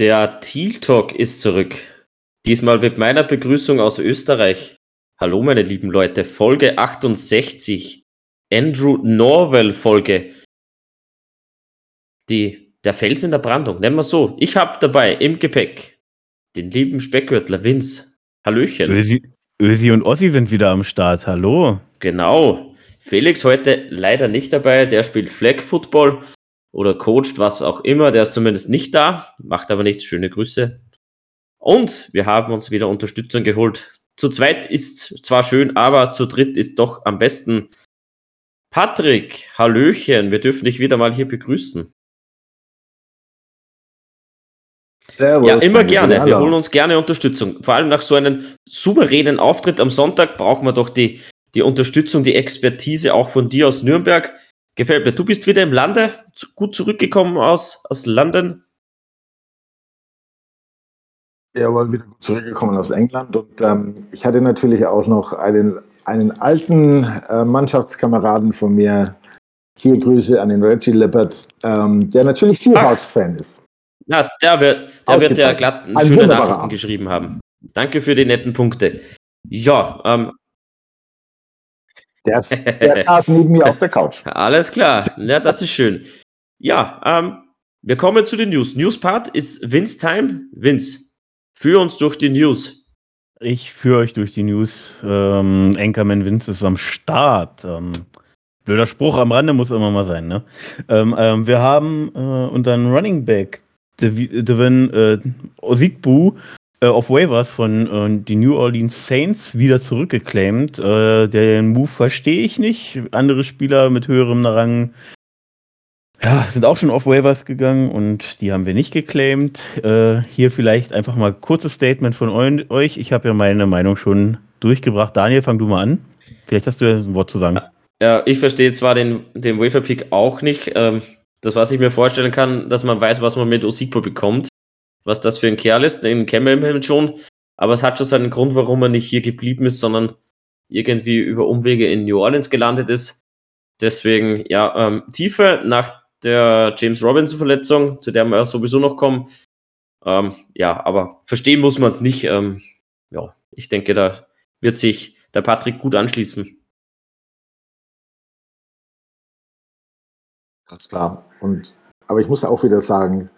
Der Teal Talk ist zurück. Diesmal mit meiner Begrüßung aus Österreich. Hallo, meine lieben Leute. Folge 68. Andrew Norwell Folge. Die, der Fels in der Brandung. Nennen wir so. Ich habe dabei im Gepäck den lieben Speckgürtler Vince. Hallöchen. Ösi, Ösi und Ossi sind wieder am Start. Hallo. Genau. Felix heute leider nicht dabei. Der spielt Flag Football oder coacht, was auch immer. Der ist zumindest nicht da, macht aber nichts. Schöne Grüße. Und wir haben uns wieder Unterstützung geholt. Zu zweit ist zwar schön, aber zu dritt ist doch am besten. Patrick, Hallöchen, wir dürfen dich wieder mal hier begrüßen. Servus. Ja, immer gerne. Wir holen uns gerne Unterstützung. Vor allem nach so einem souveränen Auftritt am Sonntag brauchen wir doch die, die Unterstützung, die Expertise auch von dir aus Nürnberg. Gefällt mir. Du bist wieder im Lande, gut zurückgekommen aus, aus London. Jawohl, wieder gut zurückgekommen aus England. Und ähm, ich hatte natürlich auch noch einen, einen alten äh, Mannschaftskameraden von mir. Hier Grüße an den Reggie Lippert, ähm, der natürlich Seahawks-Fan ist. Ja, der wird, der wird ja glatt schöne Nachrichten geschrieben haben. Danke für die netten Punkte. Ja, ähm, der, der saß neben mir auf der Couch. Alles klar, ja, das ist schön. Ja, ähm, wir kommen zu den News. News-Part ist Vince Time. Vince, führ uns durch die News. Ich führe euch durch die News. Ähm, Anchorman Vince ist am Start. Ähm, blöder Spruch am Rande muss immer mal sein. Ne? Ähm, ähm wir haben äh, unseren Running Back, Devin äh, Osigbu, äh, auf Waivers von äh, die New Orleans Saints wieder zurückgeclaimt. Äh, den Move verstehe ich nicht. Andere Spieler mit höherem Rang ja, sind auch schon auf Waivers gegangen und die haben wir nicht geclaimed. Äh, hier vielleicht einfach mal kurzes Statement von euch. Ich habe ja meine Meinung schon durchgebracht. Daniel, fang du mal an. Vielleicht hast du ja ein Wort zu sagen. Ja, ich verstehe zwar den, den Waiver-Pick auch nicht. Ähm, das, was ich mir vorstellen kann, dass man weiß, was man mit Osipo bekommt was das für ein Kerl ist, den kennen wir schon. Aber es hat schon seinen Grund, warum er nicht hier geblieben ist, sondern irgendwie über Umwege in New Orleans gelandet ist. Deswegen, ja, ähm, Tiefe nach der James Robinson-Verletzung, zu der wir sowieso noch kommen. Ähm, ja, aber verstehen muss man es nicht. Ähm, ja, ich denke, da wird sich der Patrick gut anschließen. Ganz klar. Und, aber ich muss auch wieder sagen,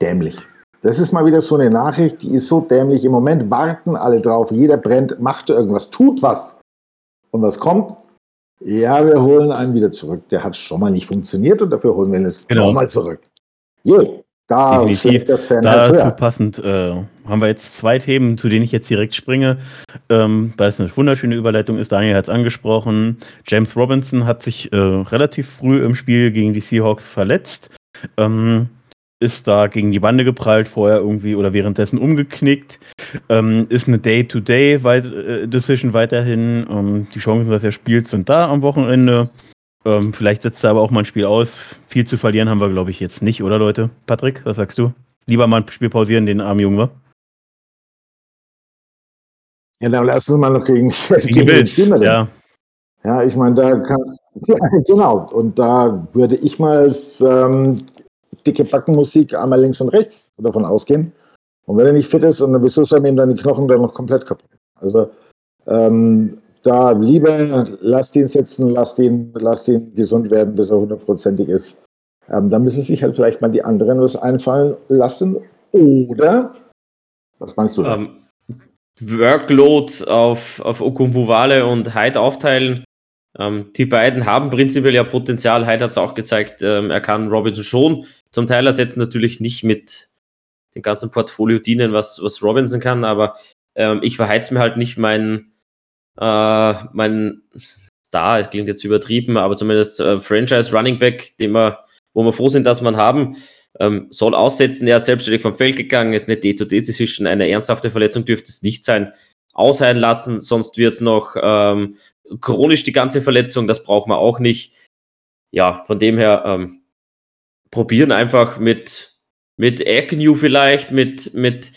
dämlich. Das ist mal wieder so eine Nachricht, die ist so dämlich. Im Moment warten alle drauf. Jeder brennt, macht irgendwas, tut was. Und was kommt? Ja, wir holen einen wieder zurück. Der hat schon mal nicht funktioniert und dafür holen wir ihn jetzt genau. nochmal zurück. Je, da Definitiv. das Fan Dazu passend äh, haben wir jetzt zwei Themen, zu denen ich jetzt direkt springe, ähm, weil es eine wunderschöne Überleitung ist. Daniel hat es angesprochen. James Robinson hat sich äh, relativ früh im Spiel gegen die Seahawks verletzt. Ähm, ist da gegen die Bande geprallt, vorher irgendwie oder währenddessen umgeknickt. Ähm, ist eine Day-to-Day-Decision äh, weiterhin. Ähm, die Chancen, dass er spielt, sind da am Wochenende. Ähm, vielleicht setzt er aber auch mal ein Spiel aus. Viel zu verlieren haben wir, glaube ich, jetzt nicht, oder Leute? Patrick, was sagst du? Lieber mal ein Spiel pausieren, den armen Jungen, wa? Ja, dann lass uns mal noch gegen, gegen die Bills, ja. Ja, ich meine, da kannst ja, genau. Und da würde ich mal ähm, dicke Backenmusik einmal links und rechts davon ausgehen. Und wenn er nicht fit ist, und wieso soll ihm dann die Knochen dann noch komplett kaputt? Also ähm, da lieber lasst ihn sitzen, lasst ihn, lasst ihn gesund werden, bis er hundertprozentig ist. Ähm, dann müssen sich halt vielleicht mal die anderen was einfallen lassen. Oder, was meinst du? Um, ähm, Workload auf, auf Okumbuwale und Hyde aufteilen. Ähm, die beiden haben prinzipiell ja Potenzial. Hyde hat es auch gezeigt, ähm, er kann Robinson schon zum Teil ersetzen, natürlich nicht mit dem ganzen Portfolio dienen, was, was Robinson kann, aber ähm, ich verheiz mir halt nicht mein, äh, mein Star, es klingt jetzt übertrieben, aber zumindest äh, Franchise Running Back, den wir, wo wir froh sind, dass man haben, ähm, soll aussetzen. Er ist selbstständig vom Feld gegangen, ist eine D-to-D-Decision, eine ernsthafte Verletzung dürfte es nicht sein. Ausheilen lassen, sonst wird es noch ähm, chronisch die ganze Verletzung, das braucht man auch nicht. Ja, von dem her ähm, probieren einfach mit, mit Agnew vielleicht, mit, mit,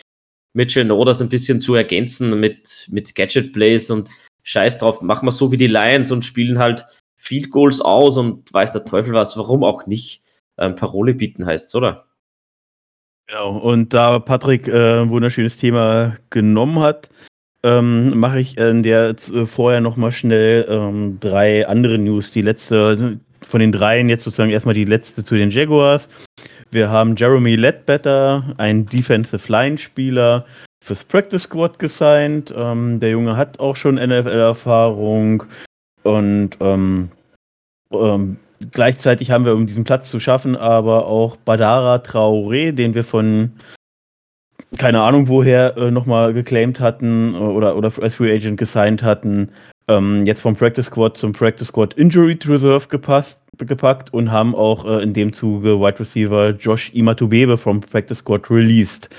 mit Geno das ein bisschen zu ergänzen, mit, mit Gadget Plays und Scheiß drauf, machen wir so wie die Lions und spielen halt Field Goals aus und weiß der Teufel was, warum auch nicht. Ähm, Parole bieten heißt's, oder? Genau, und da Patrick äh, ein wunderschönes Thema genommen hat, ähm, mache ich in der äh, vorher nochmal schnell ähm, drei andere News. Die letzte von den dreien, jetzt sozusagen erstmal die letzte zu den Jaguars. Wir haben Jeremy Ledbetter, ein Defensive Line-Spieler, fürs Practice Squad gesigned. Ähm, der Junge hat auch schon NFL-Erfahrung und ähm, ähm, gleichzeitig haben wir, um diesen Platz zu schaffen, aber auch Badara Traoré, den wir von keine Ahnung woher äh, nochmal geclaimed hatten oder, oder als Free Agent gesigned hatten, ähm, jetzt vom Practice Squad zum Practice Squad Injury Reserve gepasst, gepackt und haben auch äh, in dem Zuge Wide Receiver Josh Imatubebe vom Practice Squad released.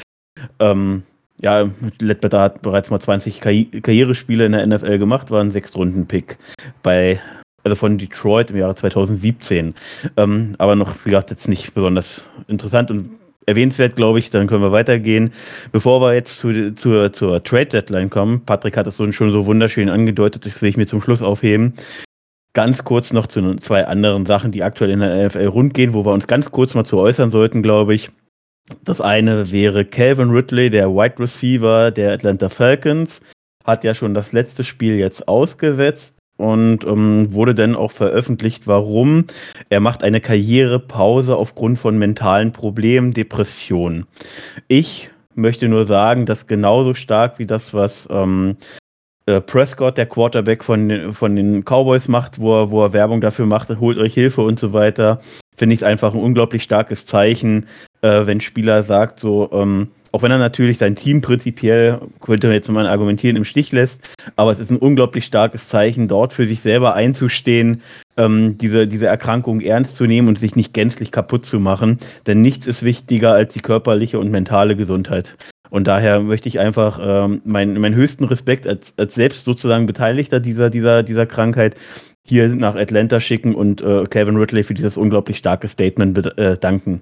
Ähm, ja, Ledbetter hat bereits mal 20 Karrierespiele in der NFL gemacht, war ein Sechstrunden-Pick bei, also von Detroit im Jahre 2017. Ähm, aber noch, wie gesagt, jetzt nicht besonders interessant und erwähnenswert, glaube ich. Dann können wir weitergehen. Bevor wir jetzt zu, zur, zur Trade-Deadline kommen, Patrick hat das schon so wunderschön angedeutet, das will ich mir zum Schluss aufheben. Ganz kurz noch zu zwei anderen Sachen, die aktuell in der NFL rundgehen, wo wir uns ganz kurz mal zu äußern sollten, glaube ich. Das eine wäre Calvin Ridley, der Wide Receiver der Atlanta Falcons, hat ja schon das letzte Spiel jetzt ausgesetzt und ähm, wurde dann auch veröffentlicht, warum. Er macht eine Karrierepause aufgrund von mentalen Problemen, Depressionen. Ich möchte nur sagen, dass genauso stark wie das, was ähm, äh, Prescott, der Quarterback von, von den Cowboys macht, wo er, wo er Werbung dafür macht, holt euch Hilfe und so weiter, finde ich es einfach ein unglaublich starkes Zeichen, äh, wenn Spieler sagt, so, ähm, auch wenn er natürlich sein Team prinzipiell, könnte man jetzt mal argumentieren, im Stich lässt, aber es ist ein unglaublich starkes Zeichen, dort für sich selber einzustehen, ähm, diese, diese Erkrankung ernst zu nehmen und sich nicht gänzlich kaputt zu machen. Denn nichts ist wichtiger als die körperliche und mentale Gesundheit. Und daher möchte ich einfach ähm, meinen mein höchsten Respekt als, als selbst sozusagen Beteiligter dieser, dieser, dieser Krankheit hier nach Atlanta schicken und äh, Kevin Ridley für dieses unglaublich starke Statement äh, danken.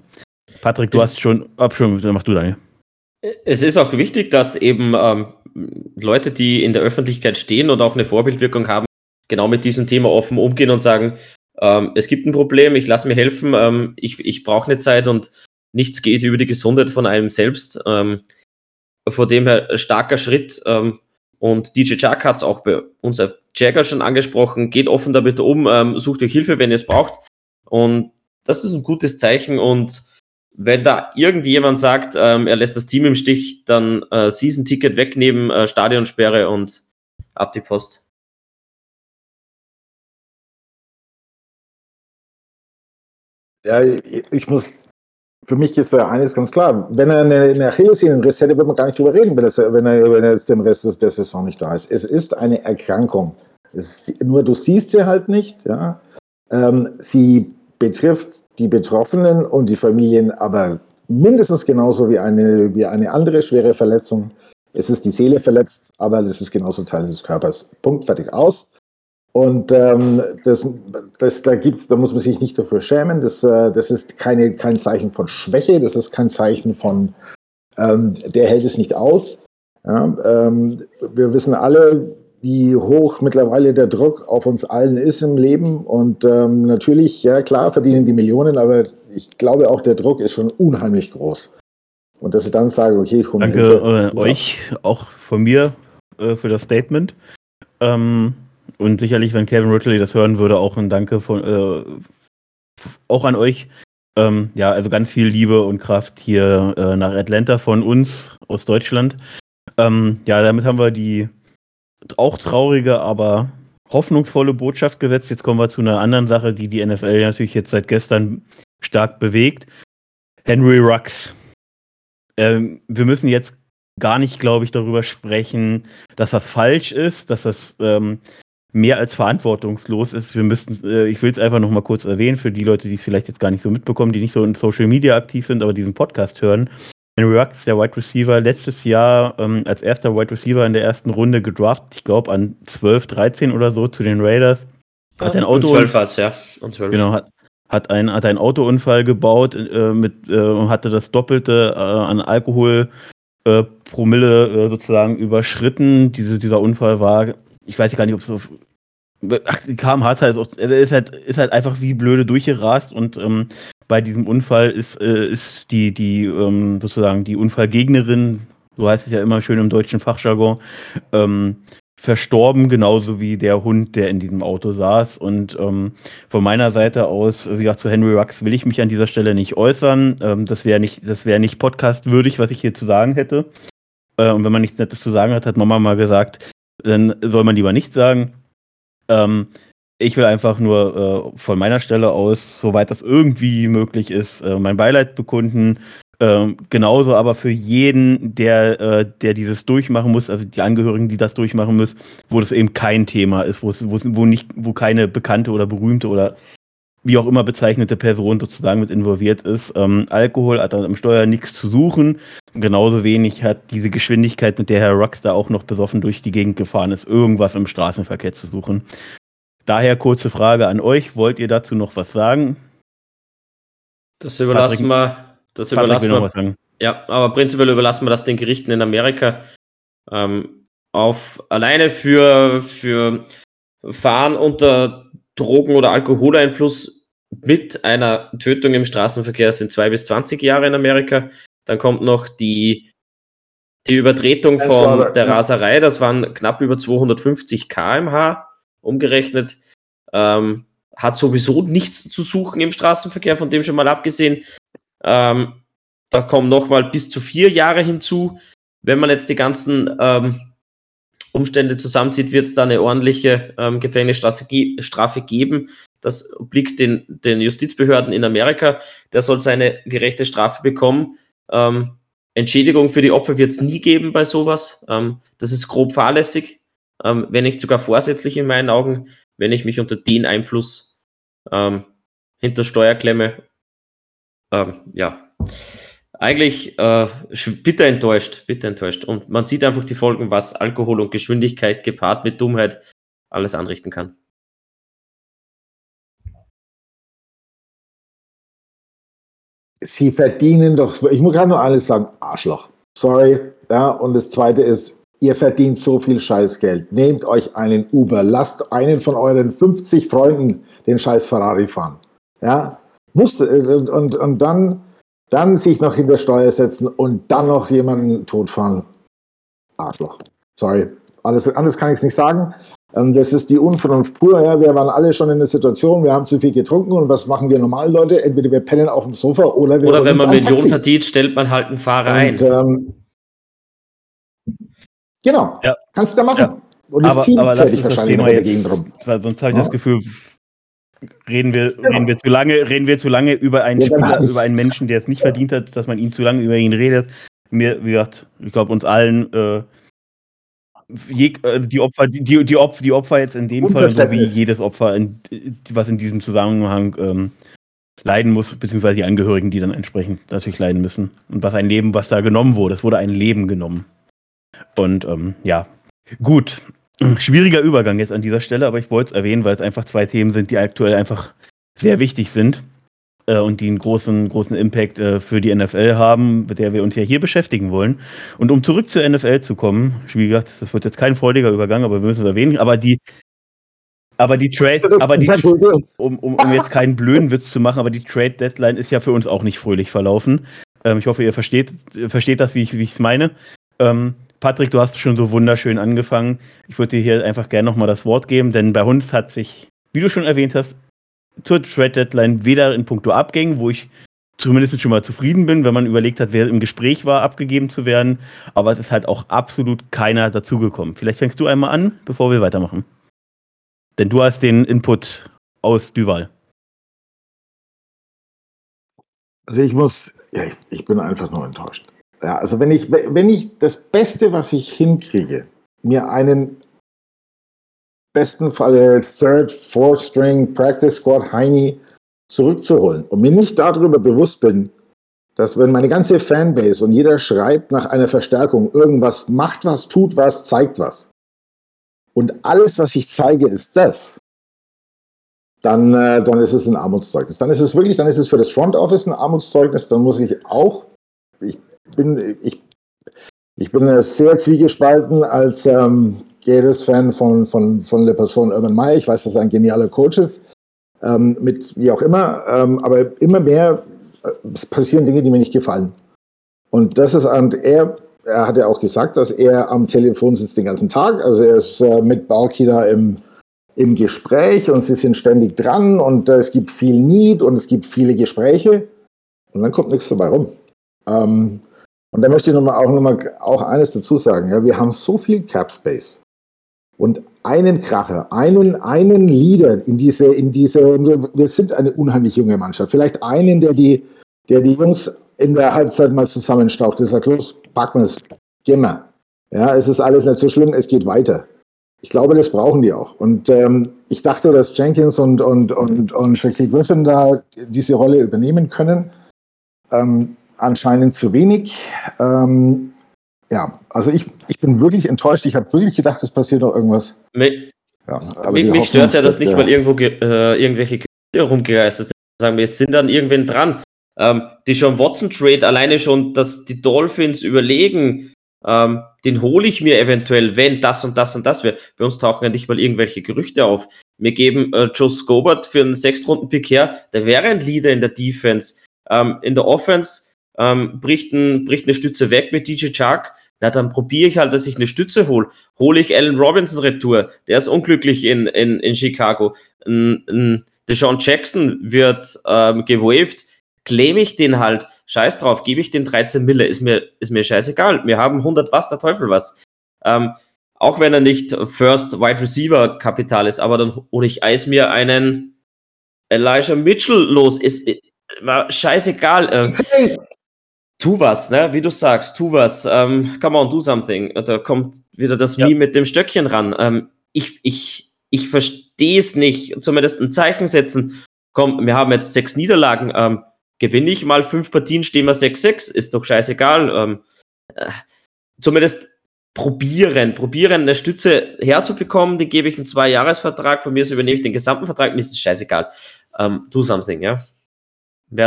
Patrick, du es, hast schon, ab schon, mach du deine. Es ist auch wichtig, dass eben ähm, Leute, die in der Öffentlichkeit stehen und auch eine Vorbildwirkung haben, genau mit diesem Thema offen umgehen und sagen, ähm, es gibt ein Problem, ich lasse mir helfen, ähm, ich, ich brauche eine Zeit und nichts geht über die Gesundheit von einem selbst. Ähm, vor dem her starker Schritt. Ähm, und DJ Chuck hat es auch bei uns auf Jagger schon angesprochen, geht offen damit um, ähm, sucht euch Hilfe, wenn ihr es braucht. Und das ist ein gutes Zeichen und wenn da irgendjemand sagt, ähm, er lässt das Team im Stich, dann äh, Season-Ticket wegnehmen, äh, Stadionsperre und ab die Post. Ja, ich muss, für mich ist da eines ganz klar. Wenn er eine, eine Achillessehnenriss hätte, würde man gar nicht drüber reden, wenn, das, wenn, er, wenn er jetzt den Rest der Saison nicht da ist. Es ist eine Erkrankung. Ist, nur du siehst sie halt nicht. Ja? Ähm, sie betrifft die Betroffenen und die Familien aber mindestens genauso wie eine, wie eine andere schwere Verletzung. Es ist die Seele verletzt, aber es ist genauso Teil des Körpers. Punkt, fertig, aus. Und ähm, das, das, da, gibt's, da muss man sich nicht dafür schämen. Das, äh, das ist keine, kein Zeichen von Schwäche, das ist kein Zeichen von, ähm, der hält es nicht aus. Ja, ähm, wir wissen alle, wie hoch mittlerweile der Druck auf uns allen ist im Leben. Und ähm, natürlich, ja klar, verdienen die Millionen, aber ich glaube auch, der Druck ist schon unheimlich groß. Und dass ich dann sage, okay, ich komme Danke Hilfe, äh, euch, auch von mir, äh, für das Statement. Ähm, und sicherlich, wenn Kevin Ridley das hören würde, auch ein Danke von, äh, auch an euch. Ähm, ja, also ganz viel Liebe und Kraft hier äh, nach Atlanta von uns aus Deutschland. Ähm, ja, damit haben wir die auch traurige, aber hoffnungsvolle Botschaft gesetzt. Jetzt kommen wir zu einer anderen Sache, die die NFL natürlich jetzt seit gestern stark bewegt. Henry Rux. Ähm, wir müssen jetzt gar nicht, glaube ich, darüber sprechen, dass das falsch ist, dass das ähm, mehr als verantwortungslos ist. Wir müssten, äh, ich will es einfach noch mal kurz erwähnen für die Leute, die es vielleicht jetzt gar nicht so mitbekommen, die nicht so in Social Media aktiv sind, aber diesen Podcast hören. Henry Ruggs, der Wide Receiver, letztes Jahr ähm, als erster Wide Receiver in der ersten Runde gedraftet, ich glaube an 12, 13 oder so zu den Raiders. Hat ein Auto. Und 12 war ja. Und 12. Genau, hat, hat, ein, hat einen Autounfall gebaut äh, mit, äh, hatte das Doppelte äh, an Alkohol äh, Promille äh, sozusagen überschritten. Diese, dieser Unfall war, ich weiß gar nicht, ob es so Ach, kam hart halt, er ist halt, ist halt einfach wie blöde durchgerast und ähm, bei diesem Unfall ist, äh, ist die, die ähm, sozusagen die Unfallgegnerin, so heißt es ja immer schön im deutschen Fachjargon, ähm, verstorben, genauso wie der Hund, der in diesem Auto saß. Und ähm, von meiner Seite aus, wie gesagt, zu Henry Rux will ich mich an dieser Stelle nicht äußern. Ähm, das wäre nicht, das wäre nicht podcastwürdig, was ich hier zu sagen hätte. Äh, und wenn man nichts Nettes zu sagen hat, hat Mama mal gesagt, dann soll man lieber nichts sagen. Ähm, ich will einfach nur äh, von meiner Stelle aus, soweit das irgendwie möglich ist, äh, mein Beileid bekunden ähm, genauso aber für jeden, der, äh, der dieses durchmachen muss, also die Angehörigen, die das durchmachen müssen, wo das eben kein Thema ist, wo, nicht, wo keine bekannte oder berühmte oder wie auch immer bezeichnete Person sozusagen mit involviert ist. Ähm, Alkohol hat dann im Steuer nichts zu suchen. Genauso wenig hat diese Geschwindigkeit, mit der Herr Rockstar auch noch besoffen durch die Gegend gefahren ist, irgendwas im Straßenverkehr zu suchen. Daher kurze Frage an euch. Wollt ihr dazu noch was sagen? Das überlassen Patrick, wir das Patrick überlassen wir. Sagen. Ja, aber prinzipiell überlassen wir das den Gerichten in Amerika. Ähm, auf alleine für, für Fahren unter Drogen- oder Alkoholeinfluss mit einer Tötung im Straßenverkehr sind zwei bis zwanzig Jahre in Amerika. Dann kommt noch die, die Übertretung von der Raserei, das waren knapp über 250 km/h umgerechnet. Ähm, hat sowieso nichts zu suchen im Straßenverkehr, von dem schon mal abgesehen. Ähm, da kommen nochmal bis zu vier Jahre hinzu. Wenn man jetzt die ganzen ähm, Umstände zusammenzieht, wird es da eine ordentliche ähm, Gefängnisstrafe geben. Das obliegt den, den Justizbehörden in Amerika. Der soll seine gerechte Strafe bekommen. Ähm, Entschädigung für die Opfer wird es nie geben bei sowas. Ähm, das ist grob fahrlässig, ähm, wenn nicht sogar vorsätzlich in meinen Augen, wenn ich mich unter den Einfluss ähm, hinter Steuer klemme ähm, ja, eigentlich äh, bitter enttäuscht, bitter enttäuscht. Und man sieht einfach die Folgen, was Alkohol und Geschwindigkeit gepaart mit Dummheit alles anrichten kann. Sie verdienen doch, ich muss gerade nur alles sagen, Arschloch. Sorry. Ja, und das zweite ist, ihr verdient so viel Scheißgeld. Nehmt euch einen Uber, lasst einen von euren 50 Freunden den Scheiß Ferrari fahren. Ja, musste, und, und, und dann, dann sich noch hinter Steuer setzen und dann noch jemanden totfahren. Arschloch. Sorry. Alles, anders kann ich es nicht sagen. Ähm, das ist die Unvernunft pur. Ja. Wir waren alle schon in der Situation, wir haben zu viel getrunken und was machen wir normal, Leute? Entweder wir pennen auf dem Sofa oder wir. Oder wenn man Millionen verdient, stellt man halt einen Fahrer und, ein. Ähm, genau. Ja. Kannst du da machen. Ja. Und das aber, Team aber fällt wahrscheinlich noch dagegen drum. Sonst habe ich ja. das Gefühl, reden wir, genau. reden wir zu lange, reden wir zu lange über einen Spieler, über einen Menschen, der es nicht verdient hat, dass man ihn zu lange über ihn redet. Mir, wie gesagt, ich glaube uns allen, äh, je, äh, die Opfer, die, die, Opfer, die Opfer jetzt in dem Fall, so wie jedes Opfer, in, was in diesem Zusammenhang ähm, leiden muss, beziehungsweise die Angehörigen, die dann entsprechend natürlich leiden müssen. Und was ein Leben, was da genommen wurde, es wurde ein Leben genommen. Und ähm, ja, gut. Schwieriger Übergang jetzt an dieser Stelle, aber ich wollte es erwähnen, weil es einfach zwei Themen sind, die aktuell einfach sehr wichtig sind äh, und die einen großen, großen Impact äh, für die NFL haben, mit der wir uns ja hier beschäftigen wollen. Und um zurück zur NFL zu kommen, wie gesagt, das wird jetzt kein freudiger Übergang, aber wir müssen es erwähnen, aber die aber die Trade, aber die, um, um, um jetzt keinen blöden Witz zu machen, aber die Trade Deadline ist ja für uns auch nicht fröhlich verlaufen. Ähm, ich hoffe, ihr versteht, versteht das, wie ich es meine. Ähm, Patrick, du hast schon so wunderschön angefangen. Ich würde dir hier einfach gerne nochmal das Wort geben, denn bei uns hat sich, wie du schon erwähnt hast, zur Trade Deadline weder in puncto Abgängen, wo ich zumindest schon mal zufrieden bin, wenn man überlegt hat, wer im Gespräch war, abgegeben zu werden. Aber es ist halt auch absolut keiner dazugekommen. Vielleicht fängst du einmal an, bevor wir weitermachen. Denn du hast den Input aus Duval. Also ich muss, ja, ich, ich bin einfach nur enttäuscht. Ja, also wenn ich, wenn ich das Beste, was ich hinkriege, mir einen besten Fall Third, Fourth String Practice Squad Heini zurückzuholen und mir nicht darüber bewusst bin, dass wenn meine ganze Fanbase und jeder schreibt nach einer Verstärkung, irgendwas macht was, tut was, zeigt was. Und alles, was ich zeige, ist das. Dann, äh, dann ist es ein Armutszeugnis. Dann ist es wirklich, dann ist es für das Front Office ein Armutszeugnis. Dann muss ich auch, ich bin, ich, ich bin sehr zwiegespalten als ähm, Gades-Fan von, von, von der Person Urban Meyer. Ich weiß, dass er ein genialer Coach ist. ähm, mit wie auch immer, ähm, aber immer mehr äh, passieren Dinge, die mir nicht gefallen. Und das ist, und er, er hat ja auch gesagt, dass er am Telefon sitzt den ganzen Tag. Also er ist äh, mit Balki da im, im Gespräch und sie sind ständig dran und äh, es gibt viel Need und es gibt viele Gespräche und dann kommt nichts dabei rum. Ähm, und da möchte ich noch mal auch noch mal auch eines dazu sagen. Ja, wir haben so viel Cap Space und einen Kracher, einen, einen Leader in diese, in diese, wir sind eine unheimlich junge Mannschaft. Vielleicht einen, der die, der die Jungs in der Halbzeit mal zusammenstaucht. Der sagt, los, packen wir es, gehen wir. Ja, es ist alles nicht so schlimm, es geht weiter. Ich glaube, das brauchen die auch. Und ähm, ich dachte, dass Jenkins und, und, und, und Shaquille Griffin da diese Rolle übernehmen können. Ähm, anscheinend zu wenig. Ähm, ja, also ich, ich bin wirklich enttäuscht. Ich habe wirklich gedacht, es passiert noch irgendwas. Mich, ja, mich, mich stört ja, dass nicht mal irgendwo äh, irgendwelche Gerüchte rumgereist sind. Sagen wir, es sind dann irgendwann dran. Ähm, die John Watson Trade alleine schon, dass die Dolphins überlegen, ähm, den hole ich mir eventuell, wenn das und das und das wäre. Bei uns tauchen ja nicht mal irgendwelche Gerüchte auf. Wir geben äh, Joe Scobert für einen Sechstrunden-Pick her, der wäre ein Leader in der Defense. Ähm, in der Offense ähm, bricht, ein, bricht eine Stütze weg mit DJ Chark. Na, dann probiere ich halt, dass ich eine Stütze hole. Hole ich Allen Robinson Retour, der ist unglücklich in, in, in Chicago. Ein, ein Deshaun Jackson wird ähm, gewaved claim ich den halt, scheiß drauf, gebe ich den 13 Mille, ist mir, ist mir scheißegal. Wir haben 100 was, der Teufel was. Ähm, auch wenn er nicht First Wide Receiver Kapital ist, aber dann hole ich Eis mir einen Elijah Mitchell los. Ist, äh, war scheißegal. Äh, tu was, ne? Wie du sagst, tu was. Ähm, come on, do something. Da kommt wieder das ja. Meme mit dem Stöckchen ran. Ähm, ich, ich, ich verstehe es nicht. Zumindest ein Zeichen setzen. Komm, wir haben jetzt sechs Niederlagen. Ähm, gewinne ich mal fünf Partien, stehen wir 6-6, ist doch scheißegal. Ähm, äh, zumindest probieren, probieren, eine Stütze herzubekommen, den gebe ich einen Zwei-Jahres-Vertrag, von mir aus übernehme ich den gesamten Vertrag, mir ist es scheißegal. Ähm, do something, ja.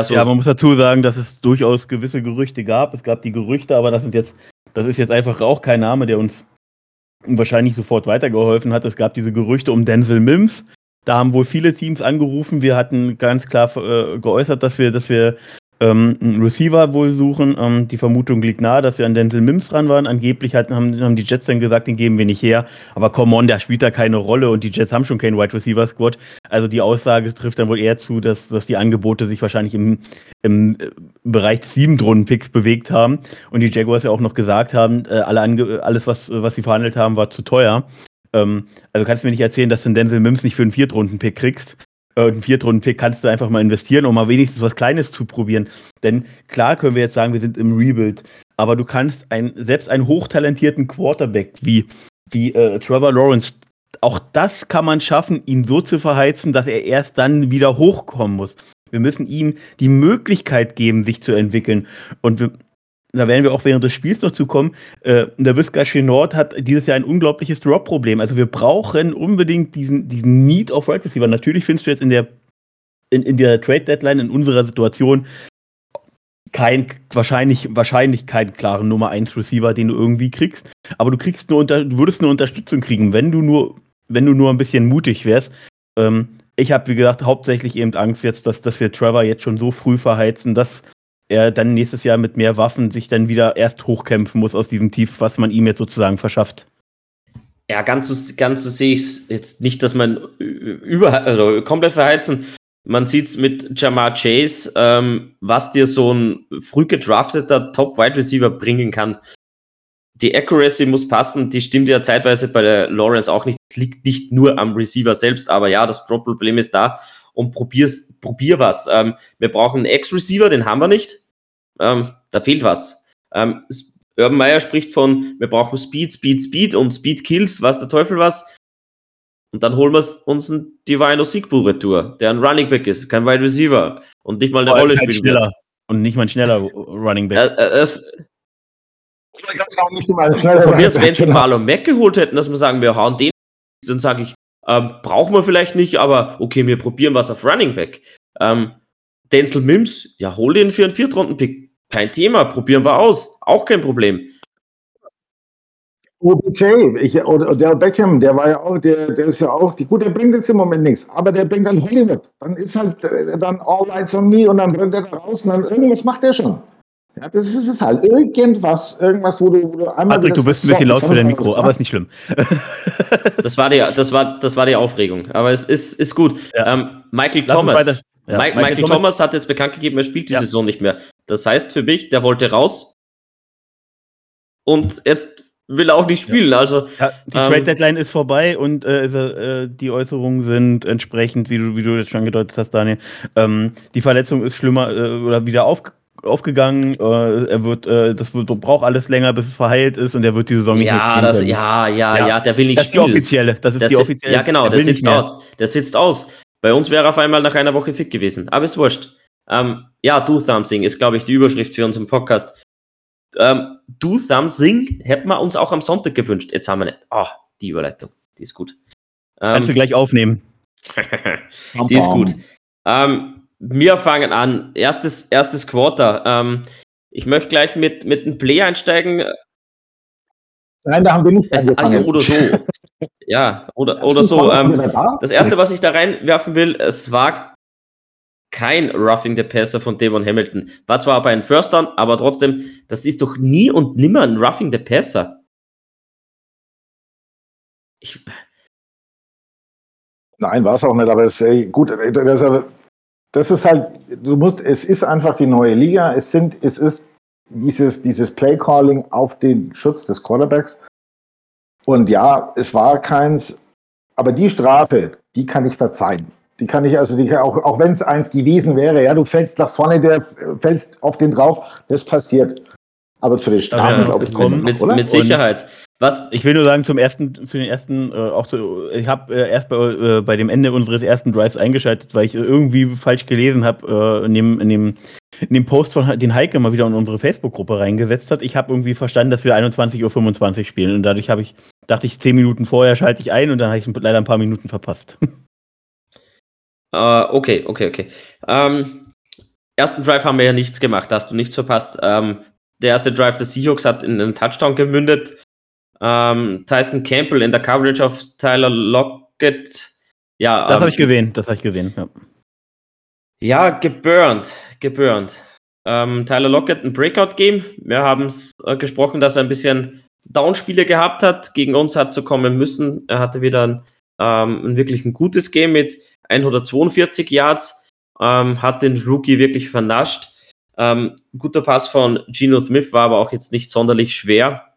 So ja, man muss dazu sagen, dass es durchaus gewisse Gerüchte gab. Es gab die Gerüchte, aber das sind jetzt, das ist jetzt einfach auch kein Name, der uns wahrscheinlich sofort weitergeholfen hat. Es gab diese Gerüchte um Denzel Mims, da haben wohl viele Teams angerufen. Wir hatten ganz klar äh, geäußert, dass wir, dass wir ähm, einen Receiver wohl suchen. Ähm, die Vermutung liegt nahe, dass wir an Denzel Mims dran waren. Angeblich hatten, haben, haben die Jets dann gesagt, den geben wir nicht her. Aber come on, der spielt da keine Rolle und die Jets haben schon keinen Wide Receiver Squad. Also die Aussage trifft dann wohl eher zu, dass, dass die Angebote sich wahrscheinlich im, im äh, Bereich des Siebentrunden-Picks bewegt haben und die Jaguars ja auch noch gesagt haben, äh, alle alles, was, was sie verhandelt haben, war zu teuer. Ähm, also kannst du mir nicht erzählen, dass du einen Denzel Mims nicht für einen Viertrunden-Pick kriegst. Äh, einen Viertrunden-Pick kannst du einfach mal investieren, um mal wenigstens was Kleines zu probieren. Denn klar können wir jetzt sagen, wir sind im Rebuild, aber du kannst ein, selbst einen hochtalentierten Quarterback wie, wie äh, Trevor Lawrence, auch das kann man schaffen, ihn so zu verheizen, dass er erst dann wieder hochkommen muss. Wir müssen ihm die Möglichkeit geben, sich zu entwickeln. Und wir, da werden wir auch während des Spiels noch zukommen, äh, der Visca Nord hat dieses Jahr ein unglaubliches Drop-Problem. Also wir brauchen unbedingt diesen, diesen Need of Right Receiver. Natürlich findest du jetzt in der, in, in der Trade-Deadline in unserer Situation kein, wahrscheinlich, wahrscheinlich keinen klaren Nummer 1 Receiver, den du irgendwie kriegst. Aber du kriegst nur unter, du würdest eine Unterstützung kriegen, wenn du nur, wenn du nur ein bisschen mutig wärst. Ähm, ich habe, wie gesagt, hauptsächlich eben Angst jetzt, dass, dass wir Trevor jetzt schon so früh verheizen, dass er dann nächstes Jahr mit mehr Waffen sich dann wieder erst hochkämpfen muss aus diesem Tief, was man ihm jetzt sozusagen verschafft. Ja, ganz so, ganz so sehe ich es jetzt nicht, dass man über, also komplett verheizen. Man sieht es mit Jamar Chase, ähm, was dir so ein früh gedrafteter Top-Wide Receiver bringen kann. Die Accuracy muss passen, die stimmt ja zeitweise bei der Lawrence auch nicht. Liegt nicht nur am Receiver selbst, aber ja, das Drop-Problem ist da und probier's, probier was. Ähm, wir brauchen einen Ex-Receiver, den haben wir nicht. Ähm, da fehlt was. Ähm, Urban Meyer spricht von, wir brauchen Speed, Speed, Speed und Speed Kills, was der Teufel was. Und dann holen wir uns einen Divine Osigbu Retour, der ein Running Back ist, kein Wide Receiver und nicht mal eine Rolle spielen schneller. wird. Und nicht mal ein schneller Running Back. Äh, äh, es, von mir, wenn sie Marlon Mack geholt hätten, dass wir sagen, wir hauen den, dann sage ich, ähm, brauchen wir vielleicht nicht, aber okay, wir probieren was auf Running Back. Ähm, Denzel Mims, ja, hol den für einen Viertrunden-Pick. Kein Thema, probieren wir aus. Auch kein Problem. OBJ, ich, oder der Beckham, der war ja auch, der, der ist ja auch, die, gut, der bringt jetzt im Moment nichts, aber der bringt dann Hollywood. Dann ist halt äh, dann All Lights on Me und dann brennt er da raus und dann irgendwas macht er schon. Ja, das ist es halt. Irgendwas, irgendwas, wo du, wo du einmal. Patrick, du bist ein bisschen laut für dein Mikro, aber ist nicht schlimm. das, war die, das, war, das war die Aufregung. Aber es ist, ist gut. Ja. Ähm, Michael Lass Thomas. Ja, Michael, Michael Thomas, Thomas, hat jetzt bekannt gegeben, er spielt die ja. Saison nicht mehr. Das heißt für mich, der wollte raus. Und jetzt will er auch nicht spielen. Ja. Also, ja, die ähm, Trade Deadline ist vorbei und äh, äh, die Äußerungen sind entsprechend, wie du, wie du jetzt schon angedeutet hast, Daniel. Ähm, die Verletzung ist schlimmer äh, oder wieder aufgekommen aufgegangen. Äh, er wird, äh, das wird, braucht alles länger, bis es verheilt ist und er wird die Saison nicht ja, das, ja, ja, ja, ja, der will nicht das spielen. Das ist die offizielle. Das ist das die offizielle. Ja, genau, der, der sitzt aus. Der sitzt aus. Bei uns wäre er auf einmal nach einer Woche fit gewesen. Aber ist wurscht. Ähm, ja, Do Something ist, glaube ich, die Überschrift für unseren Podcast. Ähm, Do Something hätten wir uns auch am Sonntag gewünscht. Jetzt haben wir nicht. Ah, oh, die Überleitung. Die ist gut. Ähm, Kannst du gleich aufnehmen. die ist gut. Ähm, wir fangen an. Erstes, erstes Quarter. Ähm, ich möchte gleich mit, mit einem Play einsteigen. Nein, da haben wir nicht angefangen. oder so. ja, oder, oder so. Ähm, das erste, was ich da reinwerfen will, es war kein Roughing the Passer von Devon Hamilton. War zwar bei einem First Down, aber trotzdem, das ist doch nie und nimmer ein Roughing the Passer. Ich, Nein, war es auch nicht, aber es, ey, gut, das, das ist halt, du musst, es ist einfach die neue Liga. Es sind, es ist dieses, dieses Play-Calling auf den Schutz des Quarterbacks. Und ja, es war keins, aber die Strafe, die kann ich verzeihen. Die kann ich, also die, auch, auch wenn es eins gewesen wäre, ja, du fällst nach vorne, der fällst auf den drauf, das passiert. Aber für den Strafen, ja, glaube ich, kommen, mit, mit Sicherheit. Und was? Ich will nur sagen, zum ersten, zu den ersten, äh, auch zu, ich habe äh, erst bei, äh, bei dem Ende unseres ersten Drives eingeschaltet, weil ich irgendwie falsch gelesen habe, äh, in, dem, in, dem, in dem Post von den Heike mal wieder in unsere Facebook-Gruppe reingesetzt hat. Ich habe irgendwie verstanden, dass wir 21.25 Uhr spielen und dadurch habe ich, dachte ich, zehn Minuten vorher schalte ich ein und dann habe ich leider ein paar Minuten verpasst. Uh, okay, okay, okay. Ähm, ersten Drive haben wir ja nichts gemacht, hast du nichts verpasst. Ähm, der erste Drive des Seahawks hat in einen Touchdown gemündet. Ähm, Tyson Campbell in der Coverage auf Tyler Lockett. Ja, das ähm, habe ich gesehen, das habe ich gesehen. Ja, ja geburnt, geburnt. Ähm, Tyler Lockett ein Breakout-Game. Wir haben es äh, gesprochen, dass er ein bisschen Downspiele gehabt hat. Gegen uns hat zu kommen müssen. Er hatte wieder ein, ähm, ein wirklich ein gutes Game mit 142 Yards. Ähm, hat den Rookie wirklich vernascht. Ähm, guter Pass von Geno Smith war aber auch jetzt nicht sonderlich schwer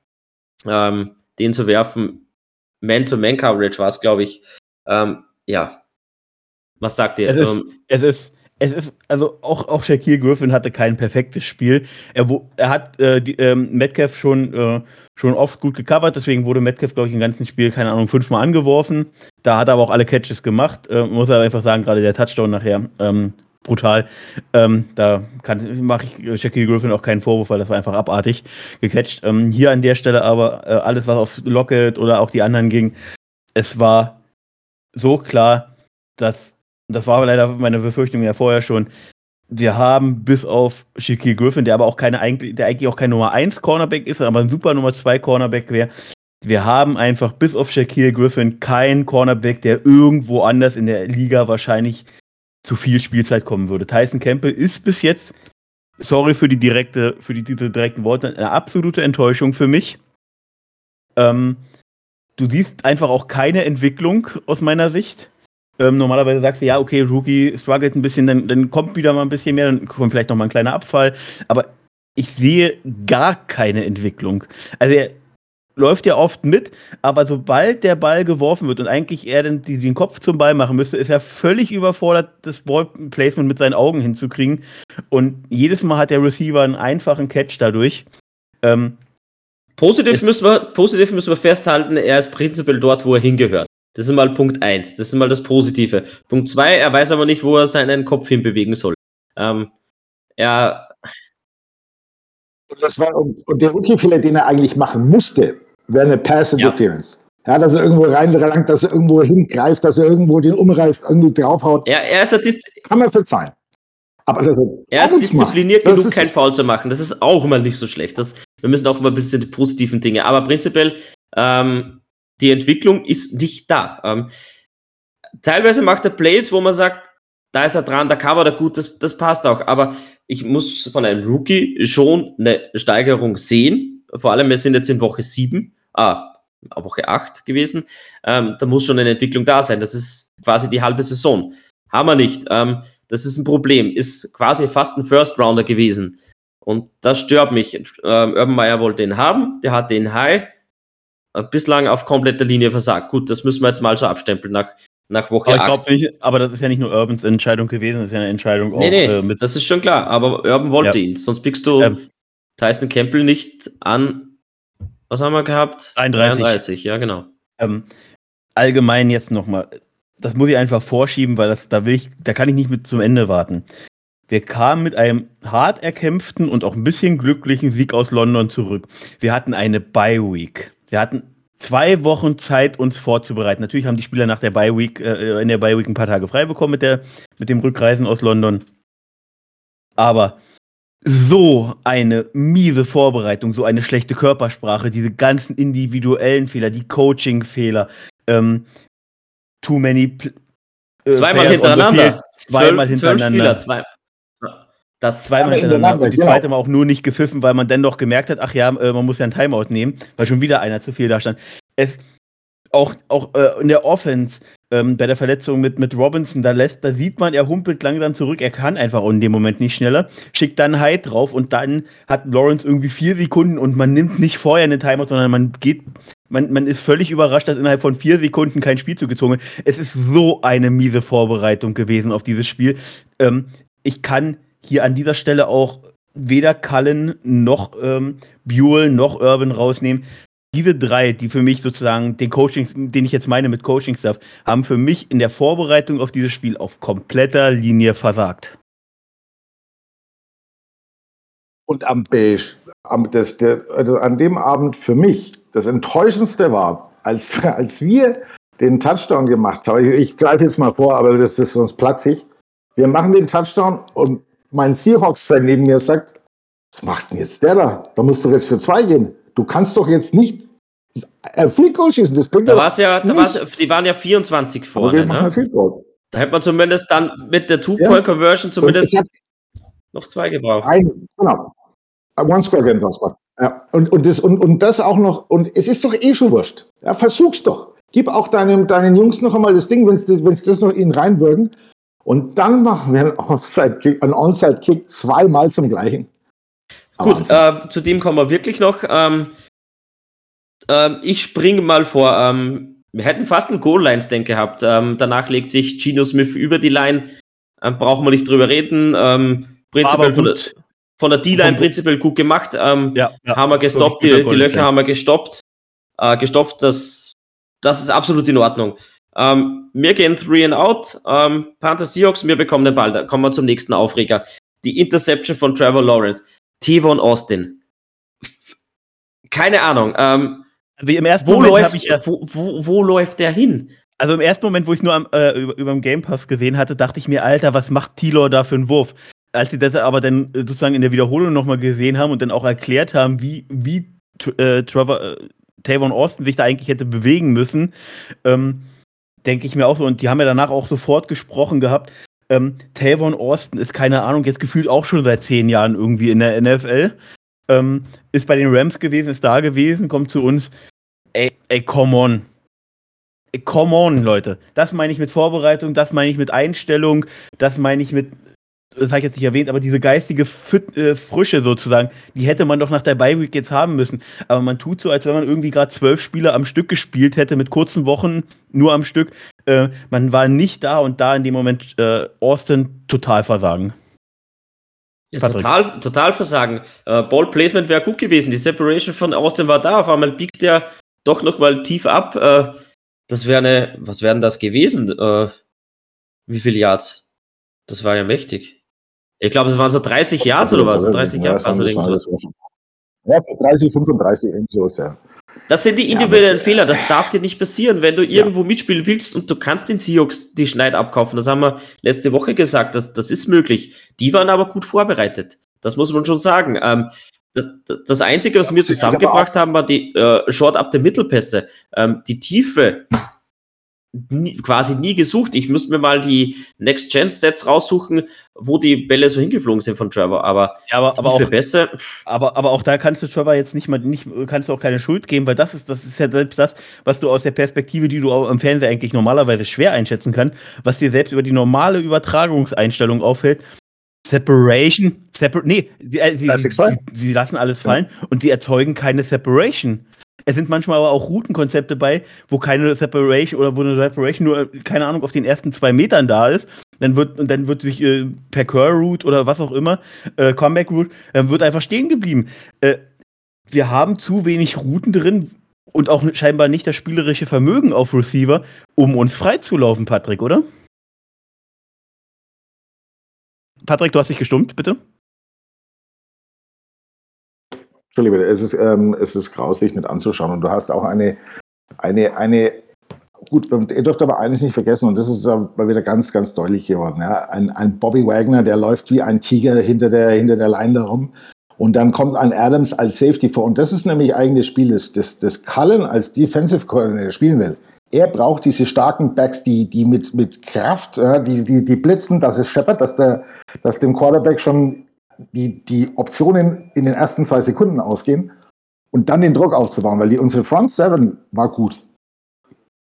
ähm, den zu werfen. Man-to-Man-Coverage war es, glaube ich. Ähm, ja. Was sagt ihr? Es ist, ähm, es ist, es ist, also auch, auch Shaquille Griffin hatte kein perfektes Spiel. Er, er hat äh, die, ähm, Metcalf schon, äh, schon oft gut gecovert, deswegen wurde Metcalf, glaube ich, im ganzen Spiel, keine Ahnung, fünfmal angeworfen. Da hat er aber auch alle Catches gemacht. Äh, muss er einfach sagen, gerade der Touchdown nachher ähm, brutal. Ähm, da mache ich Jackie Griffin auch keinen Vorwurf, weil das war einfach abartig gecatcht. Ähm, hier an der Stelle aber äh, alles, was auf Lockett oder auch die anderen ging, es war so klar, dass das war leider meine Befürchtung ja vorher schon. Wir haben bis auf Shaquille Griffin, der aber auch keine der eigentlich auch kein Nummer 1 Cornerback ist, aber ein super Nummer 2 Cornerback wäre. Wir haben einfach bis auf Shaquille Griffin keinen Cornerback, der irgendwo anders in der Liga wahrscheinlich zu viel Spielzeit kommen würde. Tyson Campbell ist bis jetzt, sorry für die direkte, für die, diese direkten Worte, eine absolute Enttäuschung für mich. Ähm, du siehst einfach auch keine Entwicklung aus meiner Sicht. Ähm, normalerweise sagst du, ja, okay, Rookie struggelt ein bisschen, dann, dann kommt wieder mal ein bisschen mehr, dann kommt vielleicht noch mal ein kleiner Abfall. Aber ich sehe gar keine Entwicklung. Also er, läuft ja oft mit, aber sobald der Ball geworfen wird und eigentlich er den, den Kopf zum Ball machen müsste, ist er völlig überfordert, das Ballplacement mit seinen Augen hinzukriegen. Und jedes Mal hat der Receiver einen einfachen Catch dadurch. Ähm, positiv, müssen wir, positiv müssen wir festhalten, er ist prinzipiell dort, wo er hingehört. Das ist mal Punkt 1. Das ist mal das Positive. Punkt 2, er weiß aber nicht, wo er seinen Kopf hinbewegen soll. Ähm, er. Und, das war, und, und der Rookie-Fehler, den er eigentlich machen musste, wäre eine Pass Interference. Ja. ja. dass er irgendwo reinlangt, dass er irgendwo hingreift, dass er irgendwo den umreißt, irgendwie draufhaut. Ja, er ist Kann man verzeihen. Aber dass er, ist diszipliniert macht, genug, kein Foul zu machen. Das ist auch immer nicht so schlecht. Das, wir müssen auch immer ein bisschen die positiven Dinge. Aber prinzipiell, Ähm, die Entwicklung ist nicht da. Ähm, teilweise macht er Plays, wo man sagt, da ist er dran, da kann er da gut, das, das passt auch. Aber ich muss von einem Rookie schon eine Steigerung sehen. Vor allem, wir sind jetzt in Woche 7, ah, Woche 8 gewesen. Ähm, da muss schon eine Entwicklung da sein. Das ist quasi die halbe Saison. Haben wir nicht. Ähm, das ist ein Problem. Ist quasi fast ein First Rounder gewesen. Und das stört mich. Ähm, Urban Meyer wollte ihn haben, der hat den High äh, bislang auf kompletter Linie versagt. Gut, das müssen wir jetzt mal so abstempeln nach, nach Woche aber 8. Nicht, aber das ist ja nicht nur Urbans Entscheidung gewesen, das ist ja eine Entscheidung nee, auch nee, äh, mit. Das ist schon klar, aber Urban wollte ja. ihn. Sonst pickst du ähm, Tyson Campbell nicht an. Was haben wir gehabt? 33. 33, ja, genau. Ähm, allgemein jetzt nochmal. Das muss ich einfach vorschieben, weil das, da will ich, da kann ich nicht mit zum Ende warten. Wir kamen mit einem hart erkämpften und auch ein bisschen glücklichen Sieg aus London zurück. Wir hatten eine Bye Week. Wir hatten zwei Wochen Zeit, uns vorzubereiten. Natürlich haben die Spieler nach der Bye Week, äh, in der Bye Week ein paar Tage frei bekommen mit, der, mit dem Rückreisen aus London. Aber so eine miese Vorbereitung, so eine schlechte Körpersprache, diese ganzen individuellen Fehler, die Coaching-Fehler, ähm, too many. Äh, zweimal hintereinander. Zweimal hintereinander. Spieler, zwei, das zweimal hintereinander. Und die genau. zweite Mal auch nur nicht gepfiffen, weil man dann doch gemerkt hat, ach ja, äh, man muss ja ein Timeout nehmen, weil schon wieder einer zu viel da stand. Es, auch auch äh, in der Offense, ähm, bei der Verletzung mit, mit Robinson, da lässt, da sieht man, er humpelt langsam zurück, er kann einfach in dem Moment nicht schneller, schickt dann Hyde drauf und dann hat Lawrence irgendwie vier Sekunden und man nimmt nicht vorher eine Timeout, sondern man geht, man, man ist völlig überrascht, dass innerhalb von vier Sekunden kein Spiel zugezogen wird. Es ist so eine miese Vorbereitung gewesen auf dieses Spiel. Ähm, ich kann hier an dieser Stelle auch weder Cullen noch ähm, Buell noch Urban rausnehmen. Diese drei, die für mich sozusagen den Coaching, den ich jetzt meine mit Coaching-Stuff, haben für mich in der Vorbereitung auf dieses Spiel auf kompletter Linie versagt. Und am Beige, am, das, der, also an dem Abend für mich das Enttäuschendste war, als, als wir den Touchdown gemacht haben, ich, ich greife jetzt mal vor, aber das ist sonst platzig. Wir machen den Touchdown und mein Seahawks-Fan neben mir sagt, was macht denn jetzt der da? Da musst du jetzt für zwei gehen. Du kannst doch jetzt nicht äh, Field Goal schießen. Das bringt da war's ja, da war's, die waren ja 24 vorne. Ne? Da hätte man zumindest dann mit der Two-Point-Conversion zumindest noch zwei gebraucht. Ein, genau. One-Score-Game was war. Ja, und, und, das, und, und das auch noch, und es ist doch eh schon wurscht. Ja, versuch's doch. Gib auch deinem, deinen Jungs noch einmal das Ding, wenn sie das noch ihnen reinwürgen. Und dann machen wir einen Onside-Kick Onside -Kick zweimal zum gleichen. Gut, äh, zu dem kommen wir wirklich noch. Ähm, äh, ich springe mal vor. Ähm, wir hätten fast einen Goal-Line-Stand gehabt. Ähm, danach legt sich Gino Smith über die Line. Ähm, brauchen wir nicht drüber reden. Ähm, prinzipiell von der, von der D-Line prinzipiell gut gemacht. Ähm, ja, ja. Haben wir gestoppt, die, die Löcher haben wir gestoppt. Äh, gestoppt, das, das ist absolut in Ordnung. Wir gehen three and out. Panther Seahawks, wir bekommen den Ball. Da kommen wir zum nächsten Aufreger. Die Interception von Trevor Lawrence. Tevon Austin. Keine Ahnung. Ähm, also im ersten wo, Moment läuft, ja, wo, wo, wo, läuft der hin? Also im ersten Moment, wo ich es nur am, äh, über, über dem Game Pass gesehen hatte, dachte ich mir, Alter, was macht Tilo da für einen Wurf? Als sie das aber dann äh, sozusagen in der Wiederholung nochmal gesehen haben und dann auch erklärt haben, wie, wie äh, Trevor, äh, Tavon Austin sich da eigentlich hätte bewegen müssen, ähm, denke ich mir auch so. Und die haben ja danach auch sofort gesprochen gehabt. Ähm, Tavon Austin ist keine Ahnung, jetzt gefühlt auch schon seit zehn Jahren irgendwie in der NFL. Ähm, ist bei den Rams gewesen, ist da gewesen, kommt zu uns. Ey, ey, come on. Ey, come on, Leute. Das meine ich mit Vorbereitung, das meine ich mit Einstellung, das meine ich mit das habe ich jetzt nicht erwähnt, aber diese geistige Füt äh, Frische sozusagen, die hätte man doch nach der Bye-Week jetzt haben müssen. Aber man tut so, als wenn man irgendwie gerade zwölf Spieler am Stück gespielt hätte, mit kurzen Wochen nur am Stück. Äh, man war nicht da und da in dem Moment äh, Austin total versagen. Ja, total, total versagen. Äh, Ball Placement wäre gut gewesen. Die Separation von Austin war da. Auf einmal biegt er doch nochmal tief ab. Äh, das wäre eine, was wären das gewesen? Äh, wie viele Yards? Das war ja mächtig. Ich glaube, es waren so 30 Jahre oder was? 30 Jahre, also irgendwas. Ja, 30, 35, irgendwas, ja. Das sind die individuellen ja, Fehler, das darf dir nicht passieren, wenn du irgendwo ja. mitspielen willst und du kannst den Seahawks die Schneid abkaufen. Das haben wir letzte Woche gesagt, das, das ist möglich. Die waren aber gut vorbereitet. Das muss man schon sagen. Ähm, das, das Einzige, was wir zusammengebracht haben, war die äh, Short-Up-the-Mittelpässe. Ähm, die Tiefe nie, quasi nie gesucht. Ich müsste mir mal die Next-Gen-Stats raussuchen, wo die Bälle so hingeflogen sind von Trevor. Aber, ja, aber, aber auch, besser. Aber, aber auch da kannst du Trevor jetzt nicht mal, nicht, kannst du auch keine Schuld geben, weil das ist, das ist ja selbst das, was du aus der Perspektive, die du im Fernseher eigentlich normalerweise schwer einschätzen kannst, was dir selbst über die normale Übertragungseinstellung auffällt. Separation, separ nee, sie, äh, sie, sie, sie, lassen alles fallen ja. und sie erzeugen keine Separation. Es sind manchmal aber auch Routenkonzepte bei, wo keine Separation oder wo eine Separation nur, keine Ahnung, auf den ersten zwei Metern da ist. Dann wird, und dann wird sich äh, per Curl Route oder was auch immer, äh, Comeback Route, dann wird einfach stehen geblieben. Äh, wir haben zu wenig Routen drin und auch scheinbar nicht das spielerische Vermögen auf Receiver, um uns freizulaufen, Patrick, oder? Patrick, du hast dich gestummt, bitte. Entschuldigung, es ist, ähm, es ist grauslich mit anzuschauen. Und du hast auch eine, eine, eine, gut, ihr dürft aber eines nicht vergessen, und das ist aber wieder ganz, ganz deutlich geworden. Ja? Ein, ein Bobby Wagner, der läuft wie ein Tiger hinter der, hinter der Line herum. Und dann kommt ein Adams als Safety vor. Und das ist nämlich eigentlich das Spiel, das, das, das Cullen als Defensive Coordinator spielen will. Er braucht diese starken Backs, die, die mit, mit Kraft, ja, die, die, die blitzen, dass es scheppert, dass, der, dass dem Quarterback schon die, die Optionen in den ersten zwei Sekunden ausgehen und dann den Druck aufzubauen, weil die, unsere Front Seven war gut.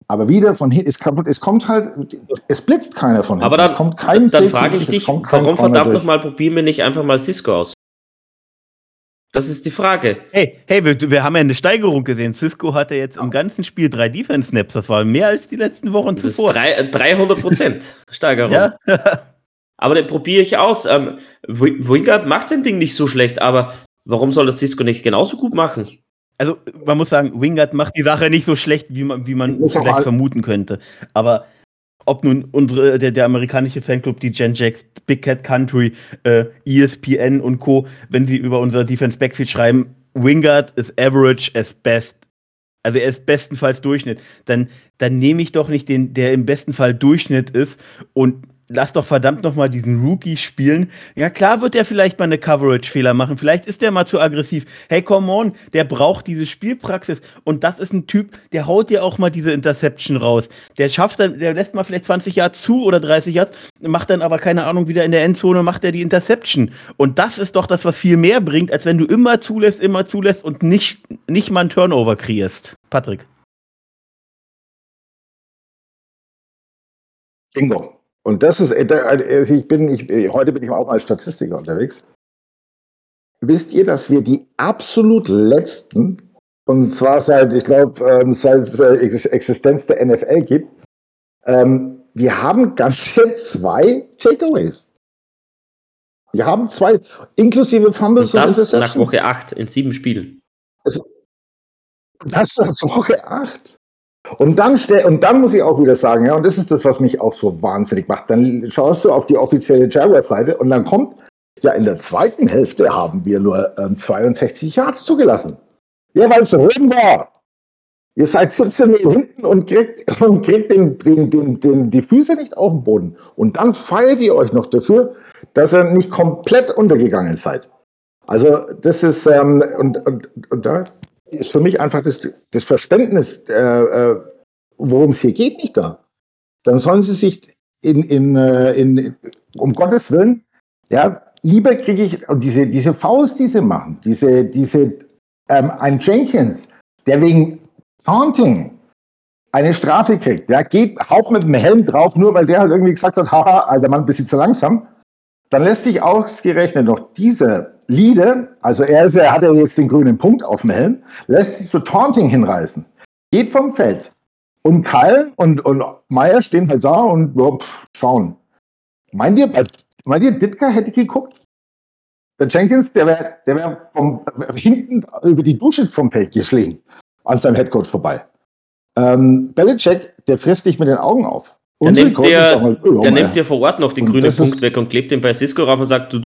Aber wieder von hinten, es, es kommt halt, es blitzt keiner von hinten. Aber dann, kommt kein dann frage ich dich, warum verdammt nochmal probieren wir nicht einfach mal Cisco aus? Das ist die Frage. Hey, hey, wir, wir haben ja eine Steigerung gesehen. Cisco hatte jetzt im ganzen Spiel drei Defense-Snaps. Das war mehr als die letzten Wochen zuvor. Das ist 300 Prozent Steigerung. ja. Aber den probiere ich aus. Ähm, Wingard macht sein Ding nicht so schlecht, aber warum soll das Cisco nicht genauso gut machen? Also, man muss sagen, Wingard macht die Sache nicht so schlecht, wie man, wie man vielleicht vermuten könnte. Aber ob nun unsere, der, der amerikanische Fanclub, die Gen Jacks, Big Cat Country, äh, ESPN und Co., wenn sie über unser Defense Backfield schreiben, Wingard ist average as best. Also er ist bestenfalls Durchschnitt. Dann, dann nehme ich doch nicht den, der im besten Fall Durchschnitt ist und lass doch verdammt noch mal diesen Rookie spielen. Ja, klar wird er vielleicht mal eine Coverage-Fehler machen. Vielleicht ist der mal zu aggressiv. Hey, come on, der braucht diese Spielpraxis. Und das ist ein Typ, der haut dir auch mal diese Interception raus. Der schafft dann, der lässt mal vielleicht 20 Jahre zu oder 30 Jahre, macht dann aber keine Ahnung, wieder in der Endzone macht er die Interception. Und das ist doch das, was viel mehr bringt, als wenn du immer zulässt, immer zulässt und nicht, nicht mal einen Turnover kreierst. Patrick. Bingo. Und das ist, äh, also ich bin, ich, heute bin ich auch als Statistiker unterwegs. Wisst ihr, dass wir die absolut letzten, und zwar seit, ich glaube, ähm, seit der Existenz der NFL gibt, ähm, wir haben ganze zwei Takeaways. Wir haben zwei, inklusive Fumbles und, das und nach Woche 8 in sieben Spielen. Das, das nach Woche 8. Und dann, und dann muss ich auch wieder sagen, ja, und das ist das, was mich auch so wahnsinnig macht. Dann schaust du auf die offizielle Jaguars-Seite und dann kommt, ja, in der zweiten Hälfte haben wir nur ähm, 62 Yards zugelassen. Ja, weil es Regen war. Ihr seid 17 Uhr hinten und kriegt, und kriegt den, den, den, den, die Füße nicht auf den Boden. Und dann feiert ihr euch noch dafür, dass ihr nicht komplett untergegangen seid. Also, das ist, ähm, und, und, und da ist für mich einfach das, das Verständnis, äh, äh, worum es hier geht, nicht da. Dann sollen sie sich in, in, äh, in um Gottes Willen, ja, lieber kriege ich, und diese, diese Faust, die sie machen, diese, diese, ähm, ein Jenkins, der wegen Taunting eine Strafe kriegt, der geht, haut mit dem Helm drauf, nur weil der halt irgendwie gesagt hat, haha, alter Mann, ein bisschen zu langsam, dann lässt sich ausgerechnet noch diese Liede, also er, ist, er hat ja jetzt den grünen Punkt auf dem Helm, lässt sich zu Taunting hinreißen, geht vom Feld. Und Kyle und, und Meyer stehen halt da und ja, schauen. Meint ihr, meint ihr, Ditka hätte geguckt? Der Jenkins, der wäre der wär vom, hinten über die Dusche vom Feld geschlagen, an seinem Headcoach vorbei. Ähm, Belichick, der frisst dich mit den Augen auf. Der, nimmt dir, mal, oh, der nimmt dir vor Ort noch den grünen Punkt weg und klebt den bei Cisco rauf und sagt, du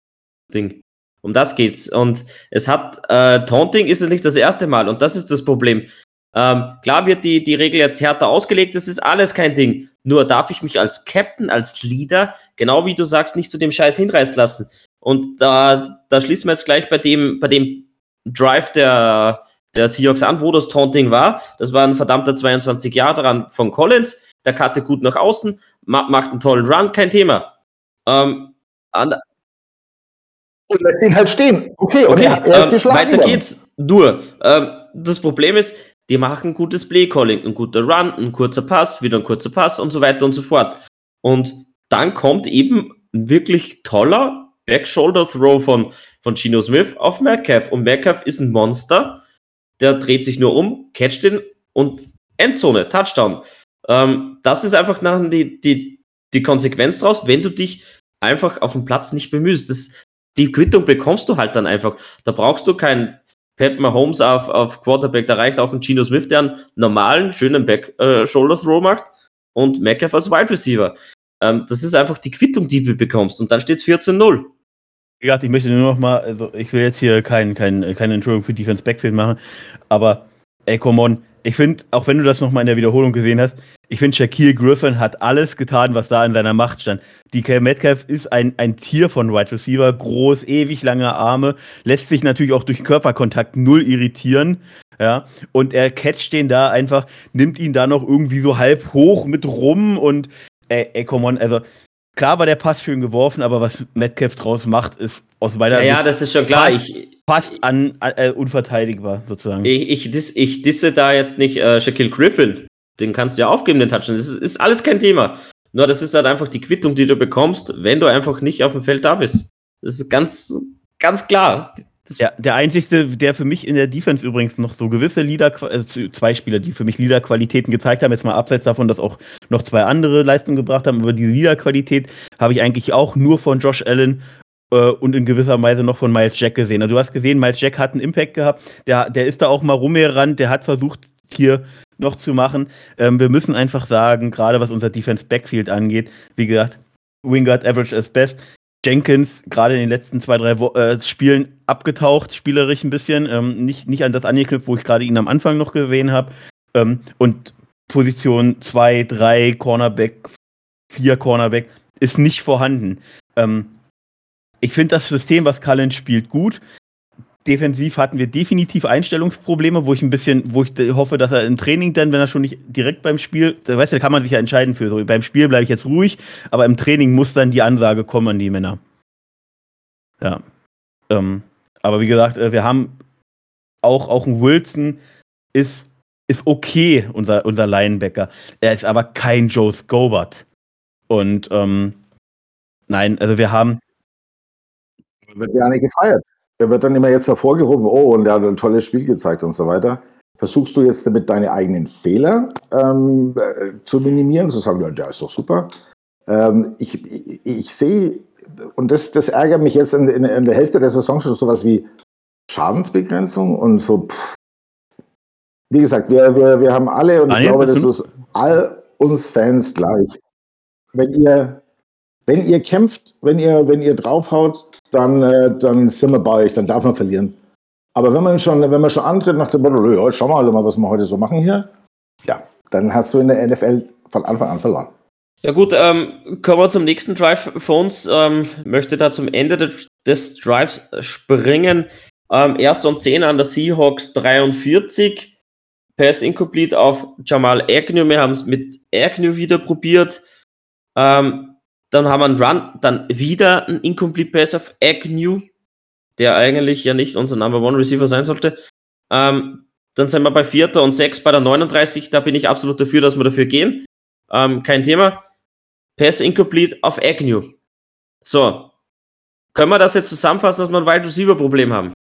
Ding. Um das geht's. Und es hat, äh, Taunting ist es nicht das erste Mal und das ist das Problem. Ähm, klar wird die, die Regel jetzt härter ausgelegt, das ist alles kein Ding. Nur darf ich mich als Captain, als Leader, genau wie du sagst, nicht zu dem Scheiß hinreißen lassen. Und da, da schließen wir jetzt gleich bei dem, bei dem Drive der, der Seahawks an, wo das Taunting war. Das war ein verdammter 22 Jahre dran von Collins. Der cutte gut nach außen, macht einen tollen Run, kein Thema. Ähm, und lässt ihn halt stehen. Okay, okay er, er ist ähm, geschlagen. Weiter worden. geht's. Nur, ähm, das Problem ist, die machen gutes Play-Calling, ein guter Run, ein kurzer Pass, wieder ein kurzer Pass und so weiter und so fort. Und dann kommt eben ein wirklich toller Back-Shoulder-Throw von, von Gino Smith auf Metcalf. Und Metcalf ist ein Monster, der dreht sich nur um, catcht ihn und Endzone, Touchdown. Ähm, das ist einfach nachher die, die, die Konsequenz draus, wenn du dich einfach auf dem Platz nicht bemühst. Das, die Quittung bekommst du halt dann einfach. Da brauchst du keinen Pat Mahomes auf, auf Quarterback, da reicht auch ein Gino Smith, der einen normalen, schönen Back-Shoulder-Throw äh, macht und Metcalf als Wide Receiver. Ähm, das ist einfach die Quittung, die du bekommst und dann steht es 14-0. Wie gesagt, ich möchte nur noch mal, also ich will jetzt hier kein, kein, keine Entschuldigung für Defense Backfield machen, aber ey, come on, ich finde, auch wenn du das nochmal in der Wiederholung gesehen hast, ich finde, Shaquille Griffin hat alles getan, was da in seiner Macht stand. DK Metcalf ist ein, ein Tier von Wide Receiver, groß, ewig lange Arme, lässt sich natürlich auch durch Körperkontakt null irritieren. Ja, und er catcht den da einfach, nimmt ihn da noch irgendwie so halb hoch mit rum und ey, ey come on, also klar war der Pass schön geworfen, aber was Metcalf draus macht, ist aus meiner ja, Sicht ja, das ist schon klar. Fast, ich, fast an, äh, unverteidigbar sozusagen. Ich, ich, dis, ich disse da jetzt nicht äh, Shaquille Griffin. Den kannst du ja aufgeben, den Touchdown. Das ist, ist alles kein Thema. Nur das ist halt einfach die Quittung, die du bekommst, wenn du einfach nicht auf dem Feld da bist. Das ist ganz, ganz klar. Ja, der einzige, der für mich in der Defense übrigens noch so gewisse Leader, äh, zwei Spieler, die für mich Leader-Qualitäten gezeigt haben, jetzt mal abseits davon, dass auch noch zwei andere Leistungen gebracht haben, aber diese Leader-Qualität habe ich eigentlich auch nur von Josh Allen äh, und in gewisser Weise noch von Miles Jack gesehen. Also du hast gesehen, Miles Jack hat einen Impact gehabt, der, der ist da auch mal rumgerannt, der hat versucht, hier noch zu machen. Ähm, wir müssen einfach sagen, gerade was unser Defense Backfield angeht, wie gesagt, Wingard average as best. Jenkins gerade in den letzten zwei, drei Wo äh, Spielen abgetaucht, spielerisch ein bisschen. Ähm, nicht, nicht an das angeknüpft, wo ich gerade ihn am Anfang noch gesehen habe. Ähm, und Position 2, 3, Cornerback, 4 Cornerback ist nicht vorhanden. Ähm, ich finde das System, was Cullen spielt, gut. Defensiv hatten wir definitiv Einstellungsprobleme, wo ich ein bisschen, wo ich hoffe, dass er im Training dann, wenn er schon nicht direkt beim Spiel, da weißt du, da kann man sich ja entscheiden für. So, beim Spiel bleibe ich jetzt ruhig, aber im Training muss dann die Ansage kommen an die Männer. Ja. Ähm, aber wie gesagt, äh, wir haben auch, auch ein Wilson ist, ist okay, unser, unser Linebacker. Er ist aber kein Joe Scobart. Und ähm, nein, also wir haben. Wird ja nicht gefeiert er wird dann immer jetzt hervorgehoben, oh, und er hat ein tolles Spiel gezeigt und so weiter. Versuchst du jetzt damit deine eigenen Fehler ähm, äh, zu minimieren, zu sagen, ja, der ist doch super. Ähm, ich, ich, ich sehe, und das, das ärgert mich jetzt in, in, in, der Hälfte der Saison schon sowas wie Schadensbegrenzung und so. Pff. Wie gesagt, wir, wir, wir haben alle, und ich glaube, das ist all uns Fans gleich. Wenn ihr, wenn ihr kämpft, wenn ihr, wenn ihr draufhaut, dann, äh, dann sind wir bei euch, dann darf man verlieren. Aber wenn man schon, wenn man schon antritt nach dem Motto, ja, schau mal mal, was wir heute so machen hier, ja, dann hast du in der NFL von Anfang an verloren. Ja gut, ähm, kommen wir zum nächsten Drive für uns. Ähm, möchte da zum Ende des, des Drives springen. Ähm, erst um 10 an der Seahawks 43. Pass incomplete auf Jamal Agnew. Wir haben es mit Agnew wieder probiert. Ähm, dann haben wir einen Run, dann wieder ein Incomplete Pass auf Agnew, der eigentlich ja nicht unser Number One Receiver sein sollte. Ähm, dann sind wir bei Vierter und Sechs bei der 39. Da bin ich absolut dafür, dass wir dafür gehen. Ähm, kein Thema. Pass Incomplete auf Agnew. So. Können wir das jetzt zusammenfassen, dass wir ein Wide Receiver Problem haben?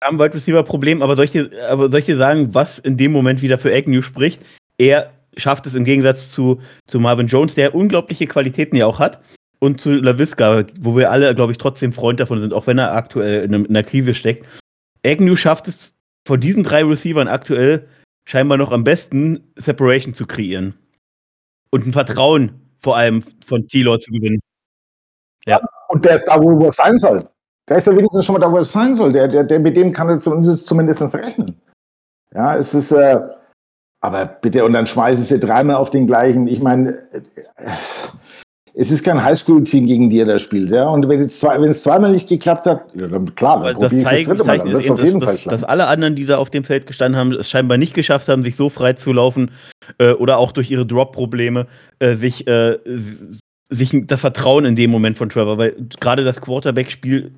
Wir haben ein Wide Receiver Problem, aber dir, aber dir sagen, was in dem Moment wieder für Agnew spricht? Er schafft es im Gegensatz zu, zu Marvin Jones, der unglaubliche Qualitäten ja auch hat, und zu LaVisca, wo wir alle, glaube ich, trotzdem Freund davon sind, auch wenn er aktuell in, in einer Krise steckt. Agnew schafft es von diesen drei Receivern aktuell scheinbar noch am besten, Separation zu kreieren. Und ein Vertrauen vor allem von T-Law zu gewinnen. Ja. Und der ist da, wo er sein soll. Der ist ja wenigstens schon mal da, wo er sein soll. Der, der, der, mit dem kann er zumindest, zumindest rechnen. Ja, es ist, äh, aber bitte, und dann schmeißen sie dreimal auf den gleichen. Ich meine, es ist kein Highschool-Team, gegen die er da spielt. Ja? Und wenn es, zwei, wenn es zweimal nicht geklappt hat, ja, dann klar, dann das zeigt, das dritte Mal. Das, auf jeden dass, Fall dass, dass alle anderen, die da auf dem Feld gestanden haben, es scheinbar nicht geschafft haben, sich so frei zu laufen äh, oder auch durch ihre Drop-Probleme äh, sich äh, sich das Vertrauen in dem Moment von Trevor, weil gerade das Quarterback-Spiel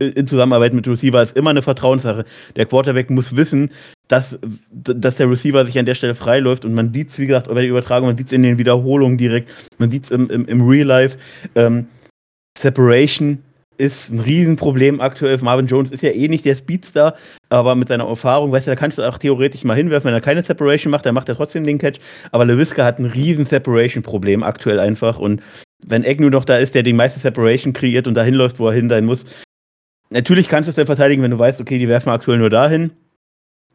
in Zusammenarbeit mit Receiver ist immer eine Vertrauenssache. Der Quarterback muss wissen, dass, dass der Receiver sich an der Stelle freiläuft und man sieht es, wie gesagt, bei der Übertragung, man sieht es in den Wiederholungen direkt, man sieht es im, im, im Real Life. Ähm, Separation ist ein Riesenproblem aktuell. Marvin Jones ist ja eh nicht der Speedstar, aber mit seiner Erfahrung, weißt du, da kannst du auch theoretisch mal hinwerfen, wenn er keine Separation macht, dann macht er trotzdem den Catch. Aber LeWiska hat ein riesen Separation-Problem aktuell einfach und wenn nur noch da ist, der die meiste Separation kreiert und dahin läuft, wo er hin sein muss, natürlich kannst du es dann verteidigen, wenn du weißt, okay, die werfen aktuell nur dahin.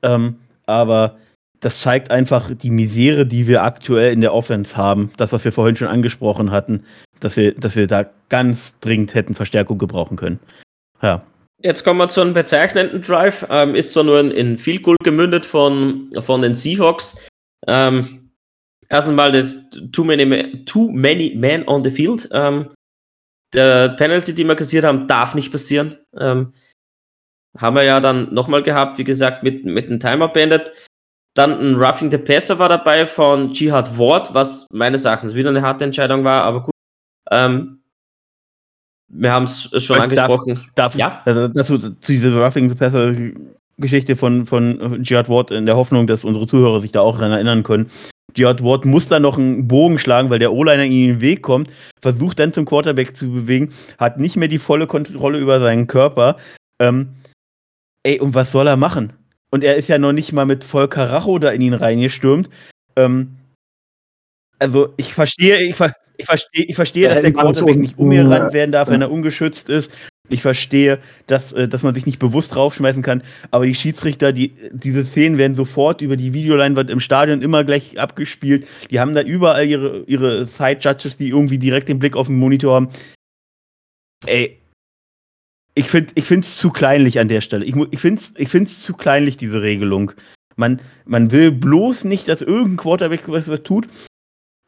Ähm, aber das zeigt einfach die Misere, die wir aktuell in der Offense haben. Das, was wir vorhin schon angesprochen hatten, dass wir, dass wir da ganz dringend hätten Verstärkung gebrauchen können. Ja. Jetzt kommen wir zu einem bezeichnenden Drive. Ähm, ist zwar nur in, in Field Goal gemündet von, von den Seahawks. Ähm, erst einmal das Too Many, too many Men on the Field. Ähm, der Penalty, die wir kassiert haben, darf nicht passieren. Ähm, haben wir ja dann nochmal gehabt, wie gesagt, mit, mit einem Timer beendet. Dann ein Roughing the Passer war dabei von Jihad Ward, was meines Erachtens wieder eine harte Entscheidung war, aber gut. Ähm, wir haben es schon angesprochen. Darf, darf ja? Das, zu dieser Roughing the Passer Geschichte von, von Jihad Ward in der Hoffnung, dass unsere Zuhörer sich da auch daran erinnern können. Jihad Ward muss dann noch einen Bogen schlagen, weil der O-Liner in den Weg kommt, versucht dann zum Quarterback zu bewegen, hat nicht mehr die volle Kontrolle über seinen Körper. Ähm, ey, und was soll er machen? Und er ist ja noch nicht mal mit voll Karacho da in ihn reingestürmt. Ähm, also ich verstehe, ich, ver ich verstehe, ich verstehe, dass der Quarterback nicht umgerannt werden darf, wenn er ungeschützt ist. Ich verstehe, dass, äh, dass man sich nicht bewusst draufschmeißen kann, aber die Schiedsrichter, die, diese Szenen werden sofort über die Videoleinwand im Stadion immer gleich abgespielt. Die haben da überall ihre, ihre Side-Judges, die irgendwie direkt den Blick auf den Monitor haben. Ey, ich finde es zu kleinlich an der Stelle. Ich, ich finde es ich find's zu kleinlich, diese Regelung. Man, man will bloß nicht, dass irgendein Quarterback was, was tut.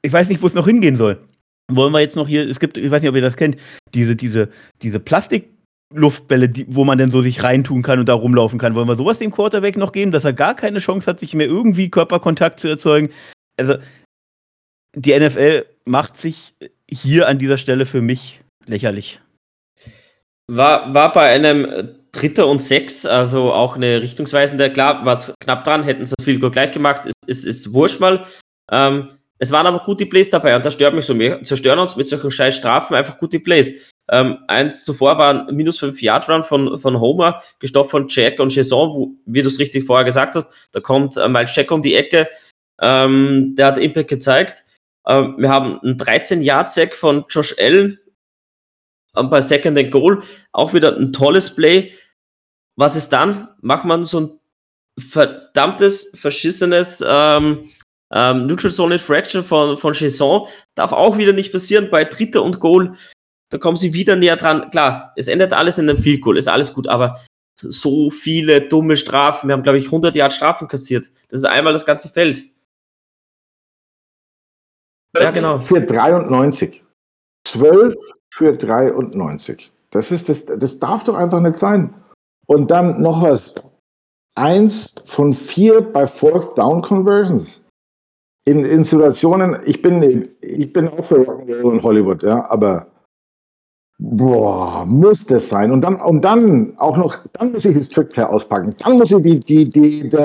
Ich weiß nicht, wo es noch hingehen soll. Wollen wir jetzt noch hier, es gibt, ich weiß nicht, ob ihr das kennt, diese, diese, diese Plastikluftbälle, die, wo man dann so sich reintun kann und da rumlaufen kann. Wollen wir sowas dem Quarterback noch geben, dass er gar keine Chance hat, sich mehr irgendwie Körperkontakt zu erzeugen? Also, die NFL macht sich hier an dieser Stelle für mich lächerlich. War, war bei einem Dritter und Sechs, also auch eine richtungsweisende, klar, was knapp dran, hätten sie viel gut gleich gemacht, ist, ist, ist wurscht mal. Ähm, es waren aber gute Plays dabei und das stört mich so. Wir zerstören uns mit solchen scheiß Strafen einfach gute Plays. Ähm, eins zuvor war ein minus 5 Yard Run von, von Homer, gestoppt von Jack und Jason, wo, wie du es richtig vorher gesagt hast, da kommt äh, Miles Jack um die Ecke, ähm, der hat Impact gezeigt. Ähm, wir haben einen 13 Yard Sack von Josh Allen bei Second and Goal, auch wieder ein tolles Play. Was ist dann? Macht man so ein verdammtes, verschissenes ähm, ähm, Neutral Zone Infraction von, von Chesson darf auch wieder nicht passieren bei Dritter und Goal. Da kommen sie wieder näher dran. Klar, es endet alles in einem Field Goal, ist alles gut, aber so viele dumme Strafen. Wir haben, glaube ich, 100 Yard Strafen kassiert. Das ist einmal das ganze Feld. Ja, genau. Für 93. 12 für 93. Das, ist, das, das darf doch einfach nicht sein. Und dann noch was. Eins von vier bei Fourth Down Conversions in, in Situationen, ich bin, ich bin auch für Rock'n'Roll in Hollywood, ja, aber boah, muss das sein? Und dann, und dann auch noch, dann muss ich das Trickplay auspacken. Dann muss ich die, die, die, die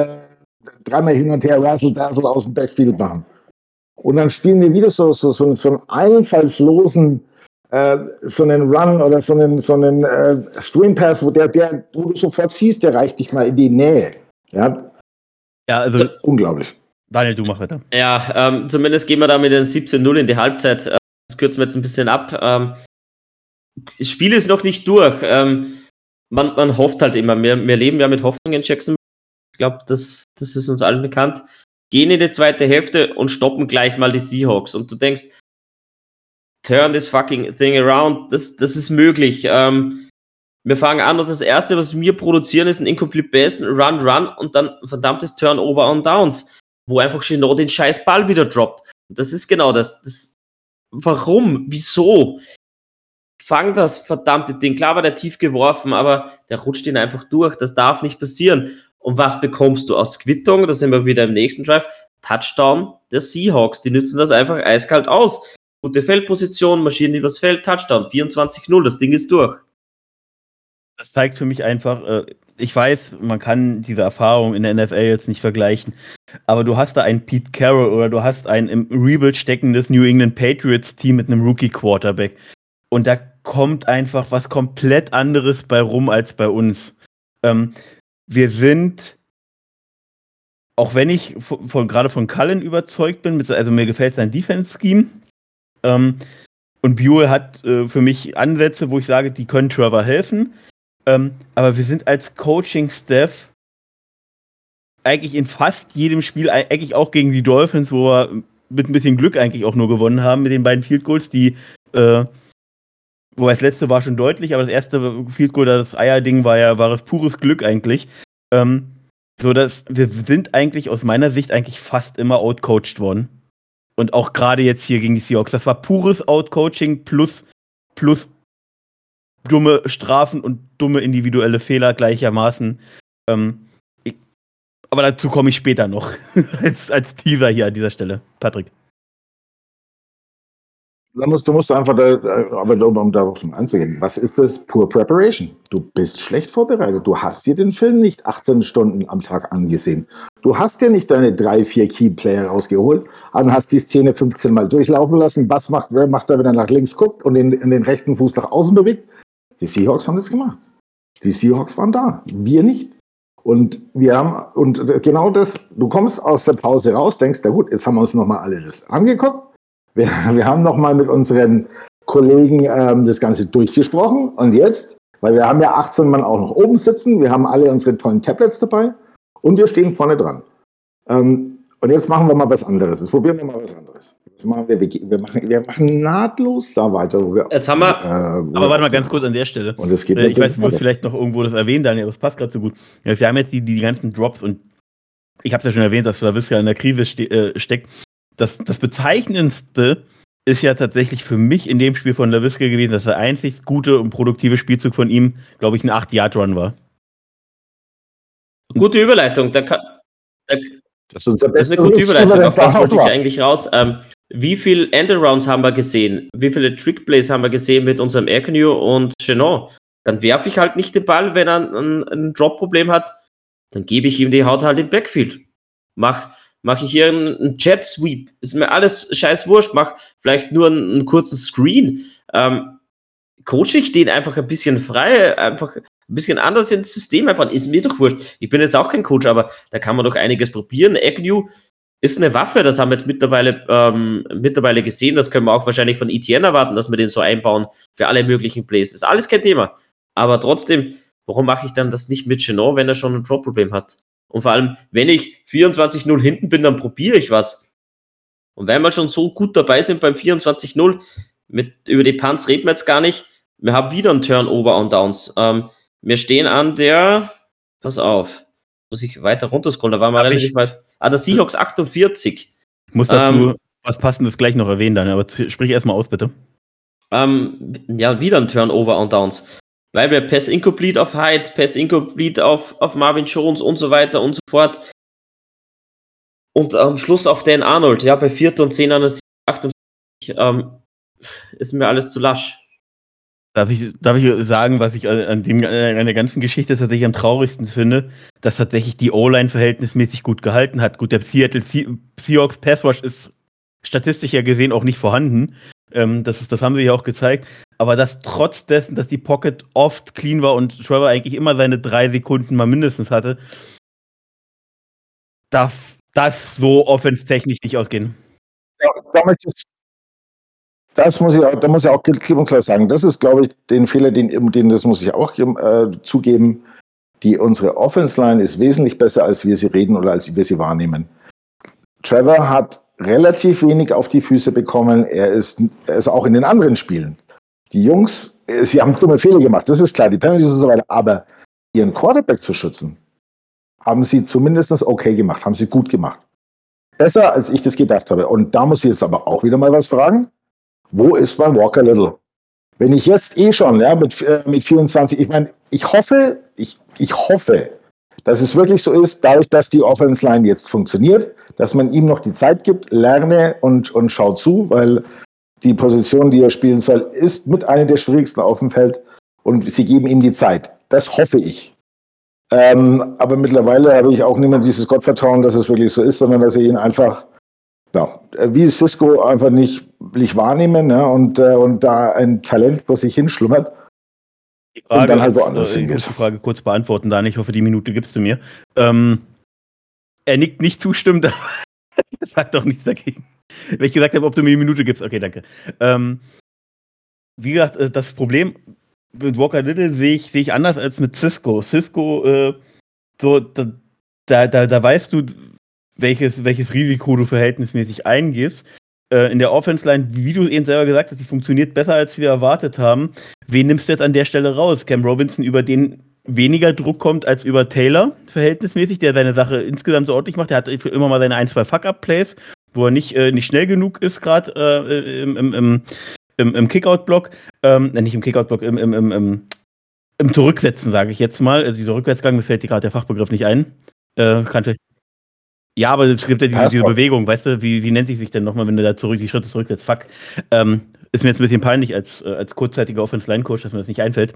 dreimal hin und her Razzle Dazzle aus dem Backfield machen. Und dann spielen wir wieder so, so, so, so einen einfallslosen, äh, so einen Run oder so einen, so einen äh, Screen Pass, wo, der, der, wo du sofort siehst, der reicht dich mal in die Nähe. Ja, ja also unglaublich. Daniel, du mach weiter. Ja, ähm, zumindest gehen wir da mit den 17-0 in die Halbzeit. Äh, das kürzen wir jetzt ein bisschen ab. Ähm, das Spiel ist noch nicht durch. Ähm, man, man hofft halt immer. Wir, wir leben ja mit Hoffnung in Jackson. Ich glaube, das, das ist uns allen bekannt. Gehen in die zweite Hälfte und stoppen gleich mal die Seahawks. Und du denkst, turn this fucking thing around. Das, das ist möglich. Ähm, wir fangen an und das erste, was wir produzieren, ist ein Incomplete Pass, Run, Run und dann verdammtes Turnover on Downs wo einfach Chenot den scheiß Ball wieder droppt. Und das ist genau das. das warum? Wieso? Fang das verdammte Ding. Klar war der tief geworfen, aber der rutscht ihn einfach durch. Das darf nicht passieren. Und was bekommst du aus Quittung? Da sind wir wieder im nächsten Drive. Touchdown der Seahawks. Die nützen das einfach eiskalt aus. Gute Feldposition, marschieren übers Feld, Touchdown. 24-0, das Ding ist durch. Das zeigt für mich einfach, äh, ich weiß, man kann diese Erfahrung in der NFL jetzt nicht vergleichen, aber du hast da einen Pete Carroll oder du hast ein im Rebuild steckendes New England Patriots Team mit einem Rookie Quarterback. Und da kommt einfach was komplett anderes bei rum als bei uns. Ähm, wir sind, auch wenn ich von, von gerade von Cullen überzeugt bin, also mir gefällt sein Defense-Scheme. Ähm, und Buell hat äh, für mich Ansätze, wo ich sage, die können Trevor helfen. Ähm, aber wir sind als Coaching-Staff eigentlich in fast jedem Spiel, eigentlich auch gegen die Dolphins, wo wir mit ein bisschen Glück eigentlich auch nur gewonnen haben mit den beiden Field Goals, die, äh, wobei das letzte war schon deutlich, aber das erste Field Goal, das Eier-Ding war ja, war es pures Glück eigentlich. Ähm, so dass wir sind eigentlich aus meiner Sicht eigentlich fast immer outcoached worden. Und auch gerade jetzt hier gegen die Seahawks. Das war pures Outcoaching plus, plus dumme Strafen und dumme individuelle Fehler gleichermaßen. Ähm, ich, aber dazu komme ich später noch. als, als Teaser hier an dieser Stelle. Patrick. Da musst, du musst einfach, da, aber um, darauf anzugehen, was ist das? Poor Preparation. Du bist schlecht vorbereitet. Du hast dir den Film nicht 18 Stunden am Tag angesehen. Du hast dir nicht deine drei, vier Key-Player rausgeholt und hast die Szene 15 Mal durchlaufen lassen. Was macht, wer macht er, wenn er nach links guckt und den, den rechten Fuß nach außen bewegt? Die Seahawks haben das gemacht. Die Seahawks waren da, wir nicht. Und wir haben, und genau das, du kommst aus der Pause raus, denkst, na gut, jetzt haben wir uns nochmal alle das angeguckt. Wir, wir haben nochmal mit unseren Kollegen ähm, das Ganze durchgesprochen. Und jetzt, weil wir haben ja 18 Mann auch noch oben sitzen, wir haben alle unsere tollen Tablets dabei und wir stehen vorne dran. Ähm, und jetzt machen wir mal was anderes. Jetzt probieren wir mal was anderes. Jetzt machen wir, wir, machen, wir machen nahtlos da weiter. Wir, jetzt haben wir. Äh, aber warte mal ganz kurz an der Stelle. Und es geht äh, ich weiß, du wirst vielleicht noch irgendwo das erwähnen, Daniel, aber es passt gerade so gut. Wir haben jetzt die, die ganzen Drops und ich habe es ja schon erwähnt, dass ja in der Krise ste äh, steckt. Das, das Bezeichnendste ist ja tatsächlich für mich in dem Spiel von LaVisca gewesen, dass der einzig gute und produktive Spielzug von ihm, glaube ich, ein 8-Yard-Run war. Gute Überleitung. Da kann, da, das, ist, das ist eine gute Überleitung. Auf das wollte ich eigentlich raus. Ähm, wie viele Endarounds haben wir gesehen? Wie viele Trickplays haben wir gesehen mit unserem Aircanoe und Chenon? Dann werfe ich halt nicht den Ball, wenn er ein, ein Drop-Problem hat. Dann gebe ich ihm die Haut halt im Backfield. Mach, mach ich hier einen, einen Jet Sweep. Ist mir alles scheiß wurscht. Mach vielleicht nur einen, einen kurzen Screen. Ähm, coache ich den einfach ein bisschen frei, einfach ein bisschen anders ins System einbauen. Ist mir doch wurscht. Ich bin jetzt auch kein Coach, aber da kann man doch einiges probieren. Agnew ist eine Waffe, das haben wir jetzt mittlerweile, ähm, mittlerweile gesehen. Das können wir auch wahrscheinlich von ETN erwarten, dass wir den so einbauen für alle möglichen Plays. Ist alles kein Thema. Aber trotzdem, warum mache ich dann das nicht mit Chenot, wenn er schon ein Drop-Problem hat? Und vor allem, wenn ich 24-0 hinten bin, dann probiere ich was. Und wenn wir schon so gut dabei sind beim 24-0, über die Punts reden wir jetzt gar nicht. Wir haben wieder einen Turnover on Downs. Ähm, wir stehen an der, pass auf, muss ich weiter runterscrollen, da waren wir relativ ich, weit. Ah, der Seahawks 48. Ich muss dazu ähm, was Passendes gleich noch erwähnen, dann, aber sprich erstmal aus, bitte. Ähm, ja, wieder ein Turnover on Downs. Weil wir Pass Incomplete auf Hyde, Pass Incomplete auf, auf Marvin Jones und so weiter und so fort. Und am Schluss auf Dan Arnold, ja, bei 4. und 10 an der 48, ähm, ist mir alles zu lasch. Darf ich, darf ich sagen, was ich an, dem, an der ganzen Geschichte tatsächlich am traurigsten finde, dass tatsächlich die O-Line verhältnismäßig gut gehalten hat. Gut, der Seattle Seahawks Pass Rush ist statistisch ja gesehen auch nicht vorhanden. Ähm, das, das haben sie ja auch gezeigt. Aber dass trotz dessen, dass die Pocket oft clean war und Trevor eigentlich immer seine drei Sekunden mal mindestens hatte, darf das so offenstechnisch nicht ausgehen. Ja, da möchte ich das muss ich auch, da muss ich auch klipp und klar sagen. Das ist, glaube ich, den Fehler, den, den das muss ich auch äh, zugeben. Die, unsere Offense Line ist wesentlich besser, als wir sie reden oder als wir sie wahrnehmen. Trevor hat relativ wenig auf die Füße bekommen. Er ist, er ist auch in den anderen Spielen. Die Jungs, äh, sie haben dumme Fehler gemacht, das ist klar, die Penalties und so weiter, aber ihren Quarterback zu schützen, haben sie zumindest okay gemacht, haben sie gut gemacht. Besser, als ich das gedacht habe. Und da muss ich jetzt aber auch wieder mal was fragen. Wo ist mein Walker Little? Wenn ich jetzt eh schon, ja, mit, äh, mit 24, ich meine, ich hoffe, ich, ich hoffe, dass es wirklich so ist, dadurch, dass die Offense Line jetzt funktioniert, dass man ihm noch die Zeit gibt, lerne und, und schau zu, weil die Position, die er spielen soll, ist mit einer der schwierigsten auf dem Feld und sie geben ihm die Zeit. Das hoffe ich. Ähm, aber mittlerweile habe ich auch nicht mehr dieses Gottvertrauen, dass es wirklich so ist, sondern dass ich ihn einfach, ja, wie Cisco einfach nicht, nicht wahrnehmen ne, und, äh, und da ein Talent vor sich hinschlummert. Die Frage, und dann halt woanders äh, Ich die Frage kurz beantworten, Dan. Ich hoffe, die Minute gibst du mir. Ähm, er nickt nicht zustimmend, sagt doch nichts dagegen. Wenn ich gesagt habe, ob du mir die Minute gibst. Okay, danke. Ähm, wie gesagt, äh, das Problem mit Walker Little sehe ich, sehe ich anders als mit Cisco. Cisco, äh, so, da, da, da weißt du, welches, welches Risiko du verhältnismäßig eingehst. Äh, in der Offense-Line, wie du eben selber gesagt hast, die funktioniert besser, als wir erwartet haben. Wen nimmst du jetzt an der Stelle raus? Cam Robinson, über den weniger Druck kommt als über Taylor, verhältnismäßig, der seine Sache insgesamt so ordentlich macht. Der hat immer mal seine ein, zwei Fuck-Up-Plays, wo er nicht, äh, nicht schnell genug ist, gerade äh, im, im, im, im, Kickout-Block. Ähm, nicht im Kickout-Block, im, im, im, im, im Zurücksetzen, sage ich jetzt mal. Also dieser Rückwärtsgang, mir fällt dir gerade der Fachbegriff nicht ein. Äh, kann ja, aber es gibt ja diese, diese Bewegung, weißt du, wie, wie nennt sie sich denn nochmal, wenn du da zurück, die Schritte zurücksetzt? Fuck. Ähm, ist mir jetzt ein bisschen peinlich als, äh, als kurzzeitiger Offense-Line-Coach, dass mir das nicht einfällt.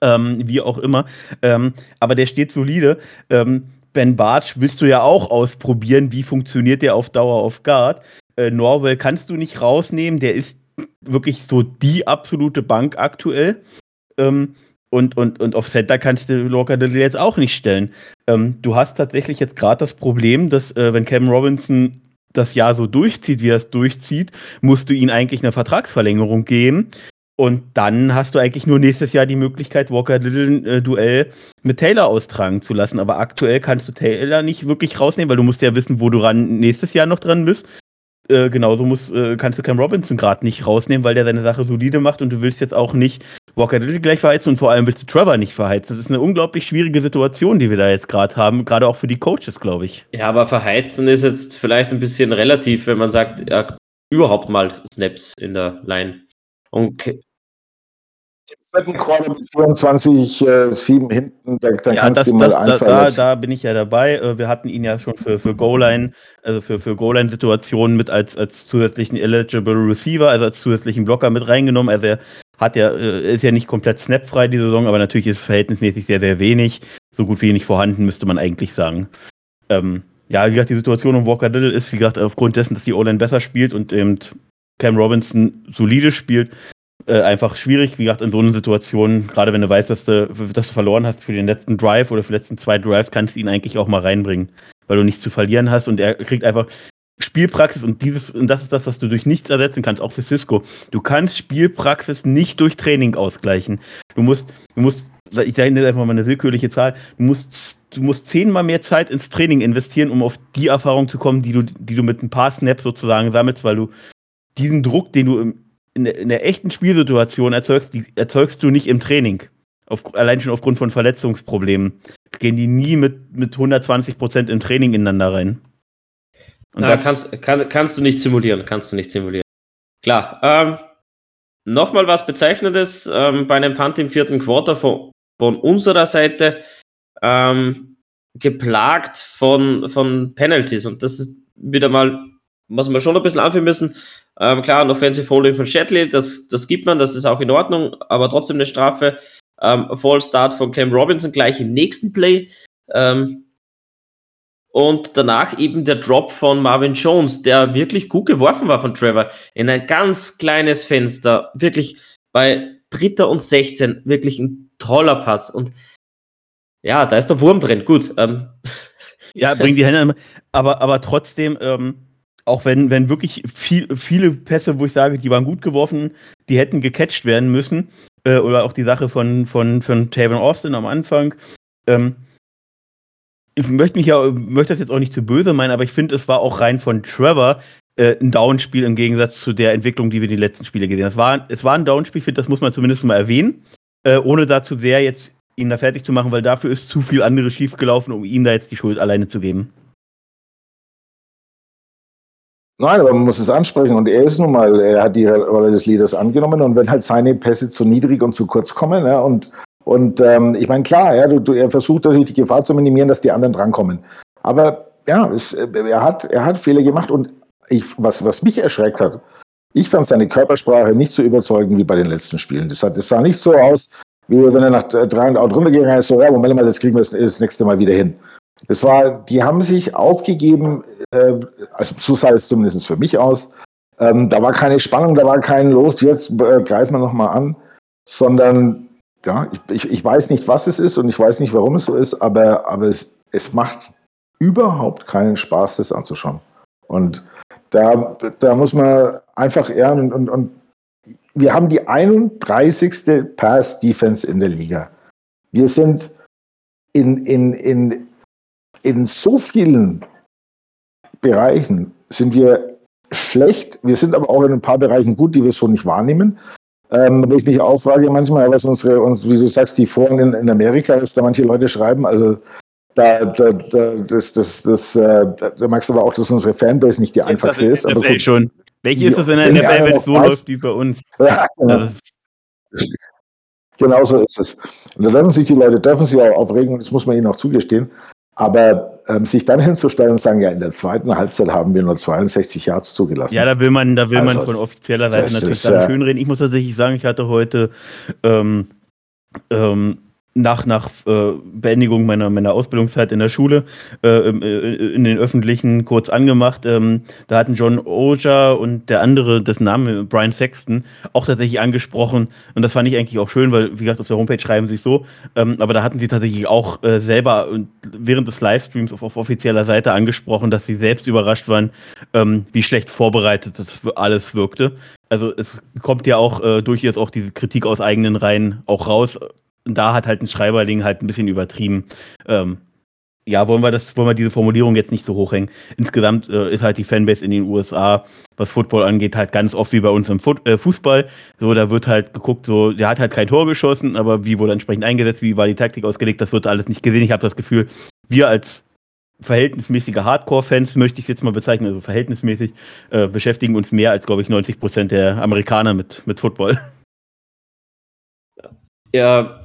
Ähm, wie auch immer. Ähm, aber der steht solide. Ähm, ben Bartsch willst du ja auch ausprobieren, wie funktioniert der auf Dauer auf Guard. Äh, Norwell kannst du nicht rausnehmen, der ist wirklich so die absolute Bank aktuell. Ähm, und, und, und auf Center kannst du Locker das jetzt auch nicht stellen. Ähm, du hast tatsächlich jetzt gerade das Problem, dass äh, wenn Cam Robinson das Jahr so durchzieht, wie er es durchzieht, musst du ihm eigentlich eine Vertragsverlängerung geben. Und dann hast du eigentlich nur nächstes Jahr die Möglichkeit, Walker Little äh, Duell mit Taylor austragen zu lassen. Aber aktuell kannst du Taylor nicht wirklich rausnehmen, weil du musst ja wissen, wo du ran nächstes Jahr noch dran bist. Äh, genauso muss, äh, kannst du Cam Robinson gerade nicht rausnehmen, weil der seine Sache solide macht und du willst jetzt auch nicht Walker Little gleich verheizen und vor allem willst du Trevor nicht verheizen. Das ist eine unglaublich schwierige Situation, die wir da jetzt gerade haben, gerade auch für die Coaches, glaube ich. Ja, aber verheizen ist jetzt vielleicht ein bisschen relativ, wenn man sagt, ja, überhaupt mal Snaps in der Line. Und vierten Quarter mit 24, äh, 7 hinten, da, dann ja, kannst das, du mal das, da, da, da, bin ich ja dabei. Äh, wir hatten ihn ja schon für, für Goal-Line, also für, für Goal-Line-Situationen mit als, als zusätzlichen Eligible Receiver, also als zusätzlichen Blocker mit reingenommen. Also er hat ja, äh, ist ja nicht komplett snapfrei die Saison, aber natürlich ist es verhältnismäßig sehr, sehr wenig. So gut wie nicht vorhanden, müsste man eigentlich sagen. Ähm, ja, wie gesagt, die Situation um Walker Little ist, wie gesagt, aufgrund dessen, dass die O-Line besser spielt und eben Cam Robinson solide spielt, äh, einfach schwierig, wie gesagt, in so einer Situation, gerade wenn du weißt, dass du, dass du verloren hast für den letzten Drive oder für die letzten zwei Drives, kannst du ihn eigentlich auch mal reinbringen, weil du nichts zu verlieren hast und er kriegt einfach Spielpraxis und dieses, und das ist das, was du durch nichts ersetzen kannst, auch für Cisco. Du kannst Spielpraxis nicht durch Training ausgleichen. Du musst, du musst, ich sage jetzt einfach mal eine willkürliche Zahl, du musst, du musst zehnmal mehr Zeit ins Training investieren, um auf die Erfahrung zu kommen, die du, die du mit ein paar Snaps sozusagen sammelst, weil du diesen Druck, den du im, in, der, in der echten Spielsituation erzeugst, die erzeugst du nicht im Training. Auf, allein schon aufgrund von Verletzungsproblemen. Gehen die nie mit, mit 120 Prozent im Training ineinander rein. Und Na, kannst, kann, kannst du nicht simulieren, kannst du nicht simulieren. Klar. Ähm, Nochmal was Bezeichnendes ähm, bei einem Punt im vierten Quarter von, von unserer Seite. Ähm, geplagt von, von Penalties. Und das ist wieder mal, was wir schon ein bisschen anführen müssen. Ähm, klar, ein Offensive Holding von Shatley, das, das gibt man, das ist auch in Ordnung, aber trotzdem eine Strafe. Ähm, Fall Start von Cam Robinson gleich im nächsten Play. Ähm, und danach eben der Drop von Marvin Jones, der wirklich gut geworfen war von Trevor. In ein ganz kleines Fenster. Wirklich bei Dritter und 16. Wirklich ein toller Pass. Und ja, da ist der Wurm drin. Gut. Ähm. Ja, bring die Hände. Aber, aber trotzdem, ähm, auch wenn, wenn wirklich viel, viele Pässe, wo ich sage, die waren gut geworfen, die hätten gecatcht werden müssen, äh, oder auch die Sache von, von, von Taven Austin am Anfang, ähm, ich möchte mich ja, möchte das jetzt auch nicht zu böse meinen, aber ich finde, es war auch rein von Trevor äh, ein Downspiel im Gegensatz zu der Entwicklung, die wir die letzten Spiele gesehen haben. Es war, es war ein Downspiel, ich finde, das muss man zumindest mal erwähnen, äh, ohne dazu sehr jetzt ihn da fertig zu machen, weil dafür ist zu viel andere schiefgelaufen, um ihm da jetzt die Schuld alleine zu geben. Nein, aber man muss es ansprechen und er ist nun mal, er hat die Rolle des Leaders angenommen und wenn halt seine Pässe zu niedrig und zu kurz kommen, ja, und, und ähm, ich meine, klar, ja, du, du, er versucht natürlich die Gefahr zu minimieren, dass die anderen drankommen. Aber ja, es, er, hat, er hat Fehler gemacht und ich, was, was mich erschreckt hat, ich fand seine Körpersprache nicht so überzeugend wie bei den letzten Spielen. Das, hat, das sah nicht so aus, wie wenn er nach drei und out runtergegangen ist, so, ja, Moment mal, das kriegen wir das, das nächste Mal wieder hin. Das war, die haben sich aufgegeben, äh, also so sah es zumindest für mich aus. Ähm, da war keine Spannung, da war kein Los, jetzt äh, greifen wir nochmal an, sondern ja, ich, ich, weiß nicht, was es ist und ich weiß nicht, warum es so ist, aber, aber es, es macht überhaupt keinen Spaß, das anzuschauen. Und da, da muss man einfach ehren und, und, und wir haben die 31. Pass-Defense in der Liga. Wir sind in, in, in, in so vielen Bereichen sind wir schlecht. Wir sind aber auch in ein paar Bereichen gut, die wir so nicht wahrnehmen. Ähm, wo ich mich auch frage manchmal, was unsere, uns, wie du sagst, die Foren in, in Amerika, dass da manche Leute schreiben, also da, da, da, das, das, das, äh, da merkst du aber auch, dass unsere Fanbase nicht die Jetzt einfachste ist. Aber gut, schon. Welche ist es in der NFL, wenn es so läuft wie bei uns? Ja, genau. genau so ist es. Und da dürfen sich die Leute dürfen sich auch aufregen und das muss man ihnen auch zugestehen. Aber ähm, sich dann hinzustellen und sagen, ja, in der zweiten Halbzeit haben wir nur 62 Yards zugelassen. Ja, da will man, da will also, man von offizieller Seite natürlich ist, dann äh, schönreden. Ich muss tatsächlich sagen, ich hatte heute ähm, ähm, nach, nach äh, Beendigung meiner, meiner Ausbildungszeit in der Schule äh, äh, in den öffentlichen kurz angemacht. Ähm, da hatten John Oja und der andere, dessen Name Brian Sexton, auch tatsächlich angesprochen. Und das fand ich eigentlich auch schön, weil, wie gesagt, auf der Homepage schreiben sie es so. Ähm, aber da hatten sie tatsächlich auch äh, selber während des Livestreams auf, auf, offizieller Seite angesprochen, dass sie selbst überrascht waren, ähm, wie schlecht vorbereitet das alles wirkte. Also es kommt ja auch äh, durchaus auch diese Kritik aus eigenen Reihen auch raus da hat halt ein Schreiberling halt ein bisschen übertrieben. Ähm, ja, wollen wir das, wollen wir diese Formulierung jetzt nicht so hochhängen. Insgesamt äh, ist halt die Fanbase in den USA, was Football angeht, halt ganz oft wie bei uns im Foot, äh, Fußball. So, da wird halt geguckt, so, der hat halt kein Tor geschossen, aber wie wurde entsprechend eingesetzt, wie war die Taktik ausgelegt, das wird alles nicht gesehen. Ich habe das Gefühl, wir als verhältnismäßige Hardcore-Fans, möchte ich es jetzt mal bezeichnen, also verhältnismäßig, äh, beschäftigen uns mehr als, glaube ich, 90 Prozent der Amerikaner mit, mit Football. Ja,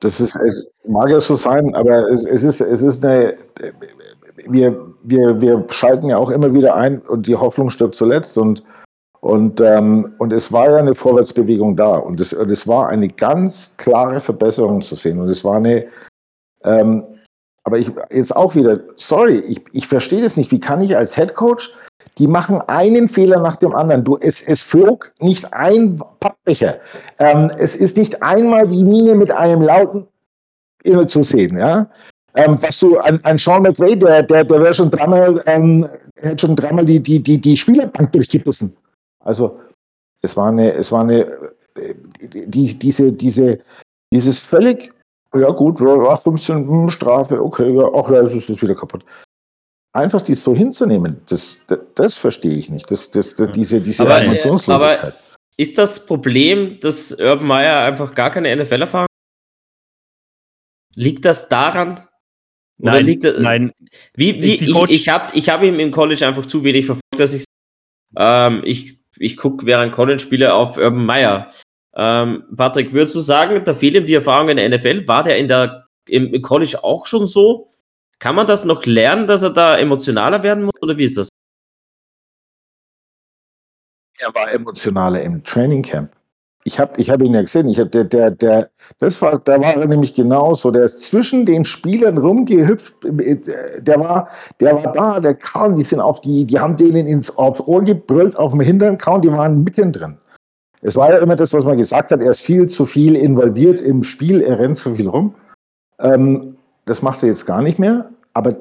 das ist, es mag ja so sein, aber es, es, ist, es ist eine, wir, wir, wir schalten ja auch immer wieder ein und die Hoffnung stirbt zuletzt und, und, ähm, und es war ja eine Vorwärtsbewegung da und es, und es war eine ganz klare Verbesserung zu sehen und es war eine, ähm, aber ich jetzt auch wieder, sorry, ich, ich verstehe das nicht. Wie kann ich als Head Coach die machen einen Fehler nach dem anderen. Du, es, es flog nicht ein Pappbecher. Ähm, es ist nicht einmal die Mine mit einem lauten Inne zu sehen. Ja? Ähm, was du an, an Sean McVay, der, der, der wäre schon dreimal, ähm, hat schon dreimal die, die, die, die Spielerbank durchgebissen. Also es war eine, es war eine, äh, die, diese, diese, dieses völlig, ja gut, 15 hm, Strafe, okay, ja, ach ja, es ist wieder kaputt einfach dies so hinzunehmen, das, das, das verstehe ich nicht. Das, das, das diese diese aber, Emotionslosigkeit. Aber ist das Problem, dass Urban Meyer einfach gar keine NFL-Erfahrung Liegt das daran? Oder nein, liegt das, nein. Wie, wie, ich ich habe ich hab ihn im College einfach zu wenig verfolgt, dass ich ähm, ich, ich gucke während College-Spiele auf Urban Meyer. Ähm, Patrick, würdest du sagen, da fehlt ihm die Erfahrung in der NFL? War der in der, im, im College auch schon so? Kann man das noch lernen, dass er da emotionaler werden muss oder wie ist das? Er war emotionaler im Training Camp. Ich habe ich hab ihn ja gesehen. Ich hab, der, der, der, das war, da war er nämlich genauso. Der ist zwischen den Spielern rumgehüpft. Der war, der war da, der kam, die sind auf die, die haben denen ins Ohr gebrüllt, auf dem Hintern kaum, die waren mittendrin. Es war ja immer das, was man gesagt hat, er ist viel zu viel involviert im Spiel, er rennt zu viel rum. Ähm, das macht er jetzt gar nicht mehr, aber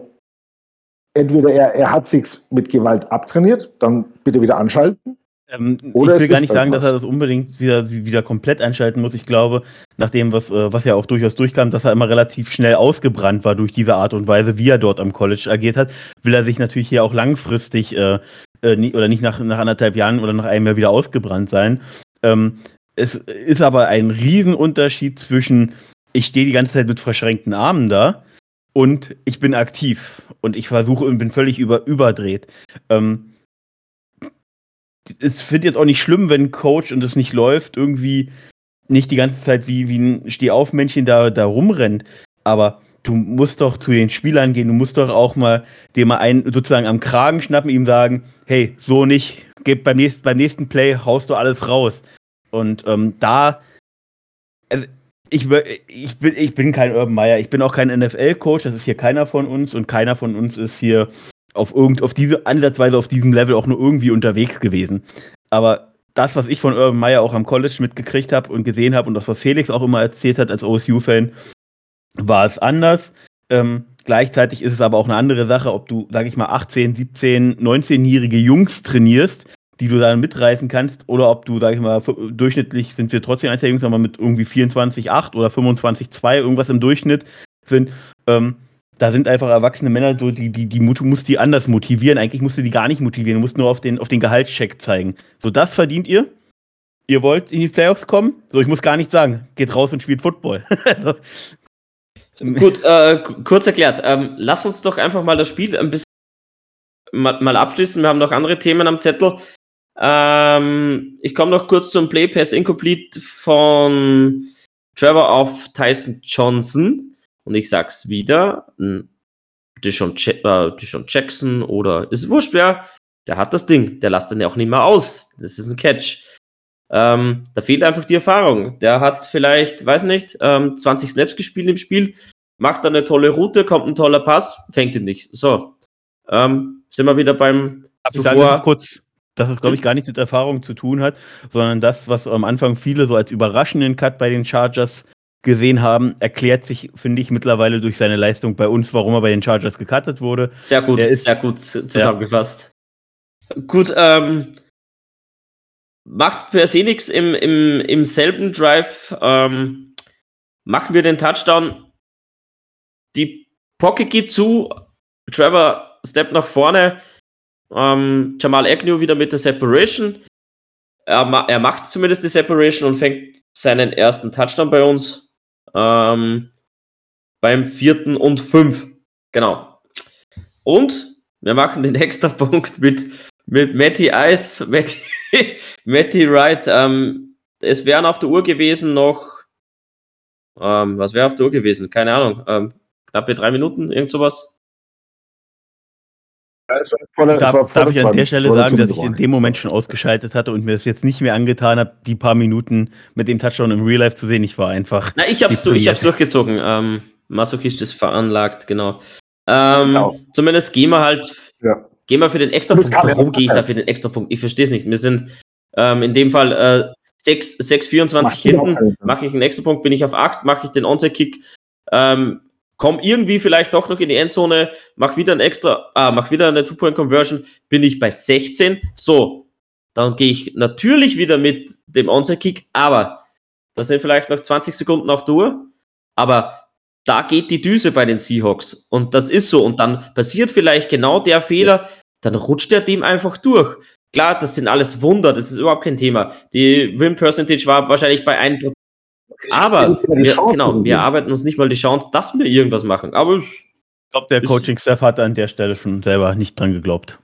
entweder er, er hat sich mit Gewalt abtrainiert, dann bitte wieder anschalten. Ähm, Oder ich will gar nicht sagen, dass er das unbedingt wieder, wieder komplett einschalten muss. Ich glaube, nach dem, was, äh, was ja auch durchaus durchkam, dass er immer relativ schnell ausgebrannt war durch diese Art und Weise, wie er dort am College agiert hat, will er sich natürlich hier auch langfristig äh, äh, oder nicht nach, nach anderthalb Jahren oder nach einem Jahr wieder ausgebrannt sein. Ähm, es ist aber ein Riesenunterschied zwischen ich stehe die ganze Zeit mit verschränkten Armen da und ich bin aktiv und ich versuche und bin völlig über, überdreht. Ähm, es wird jetzt auch nicht schlimm, wenn Coach und es nicht läuft, irgendwie nicht die ganze Zeit wie, wie ein Stehaufmännchen da, da rumrennt. Aber du musst doch zu den Spielern gehen, du musst doch auch mal dir mal einen sozusagen am Kragen schnappen, ihm sagen, hey, so nicht, gib beim nächsten, beim nächsten Play haust du alles raus. Und ähm, da, also ich, ich, bin, ich bin kein Urban Meyer, ich bin auch kein NFL-Coach, das ist hier keiner von uns und keiner von uns ist hier auf irgend, auf diese Ansatzweise auf diesem Level auch nur irgendwie unterwegs gewesen. Aber das, was ich von Urban Meyer auch am College mitgekriegt habe und gesehen habe und das, was Felix auch immer erzählt hat als OSU-Fan, war es anders. Ähm, gleichzeitig ist es aber auch eine andere Sache, ob du, sag ich mal, 18, 17, 19-jährige Jungs trainierst, die du dann mitreißen kannst, oder ob du, sag ich mal, durchschnittlich sind wir trotzdem eins der Jungs, aber mit irgendwie 24,8 oder 25,2 irgendwas im Durchschnitt sind. Ähm, da sind einfach erwachsene Männer, so, die, die, die musst die anders motivieren. Eigentlich musst du die gar nicht motivieren. Du musst nur auf den, auf den Gehaltscheck zeigen. So, das verdient ihr. Ihr wollt in die Playoffs kommen? So, ich muss gar nichts sagen. Geht raus und spielt Football. Gut, äh, kurz erklärt. Ähm, lass uns doch einfach mal das Spiel ein bisschen mal, mal abschließen. Wir haben noch andere Themen am Zettel. Ähm, ich komme noch kurz zum Play Pass Incomplete von Trevor auf Tyson Johnson. Und ich sag's wieder. Deshaun, äh, Deshaun Jackson oder ist wurscht, wer. Der hat das Ding. Der lasst dann ja auch nicht mehr aus. Das ist ein Catch. Ähm, da fehlt einfach die Erfahrung. Der hat vielleicht, weiß nicht, ähm, 20 Snaps gespielt im Spiel, macht dann eine tolle Route, kommt ein toller Pass, fängt ihn nicht. So, ähm, sind wir wieder beim zuvor. Sagen, kurz, dass es, glaube ich, gar nichts mit Erfahrung zu tun hat, sondern das, was am Anfang viele so als überraschenden Cut bei den Chargers gesehen haben, erklärt sich, finde ich, mittlerweile durch seine Leistung bei uns, warum er bei den Chargers gecuttet wurde. Sehr gut, ist, sehr gut zusammengefasst. Ja. Gut, ähm, macht per se nichts im, im, im selben Drive. Ähm, machen wir den Touchdown. Die Pocket geht zu. Trevor steppt nach vorne. Ähm, Jamal Agnew wieder mit der Separation. Er, ma er, macht zumindest die Separation und fängt seinen ersten Touchdown bei uns. Ähm, beim vierten und fünf. Genau. Und wir machen den extra Punkt mit, mit Matty Ice. Matty Matty Wright, ähm, es wären auf der Uhr gewesen noch, ähm, was wäre auf der Uhr gewesen? Keine Ahnung, ähm, knappe drei Minuten, irgend sowas. Voller, darf, darf ich an der Stelle sagen, dass ich in dem Moment schon ausgeschaltet hatte und mir es jetzt nicht mehr angetan habe, die paar Minuten mit dem Touchdown im Real Life zu sehen. Ich war einfach. Na, ich hab's, du, ich hab's durchgezogen. Ähm, masochistisch veranlagt, genau. Ähm, genau. Zumindest gehen wir halt ja. Gehen wir für den Extrapunkt. Warum gehe ich da für den Extrapunkt? Ich verstehe es nicht. Wir sind ähm, in dem Fall äh, 6, 6 24 hinten. Mache ich einen Extrapunkt, bin ich auf 8, mache ich den Onside-Kick. Ähm, komm irgendwie vielleicht doch noch in die Endzone, mach wieder ein extra, ah, mach wieder eine Two-Point-Conversion, bin ich bei 16. So, dann gehe ich natürlich wieder mit dem Onside-Kick, aber das sind vielleicht noch 20 Sekunden auf Uhr, aber da geht die Düse bei den Seahawks und das ist so und dann passiert vielleicht genau der Fehler, dann rutscht der Team einfach durch. Klar, das sind alles Wunder, das ist überhaupt kein Thema. Die Win Percentage war wahrscheinlich bei 1%. Aber wir, genau, wir arbeiten uns nicht mal die Chance, dass wir irgendwas machen. Aber ich glaube, der Coaching-Staff hat an der Stelle schon selber nicht dran geglaubt.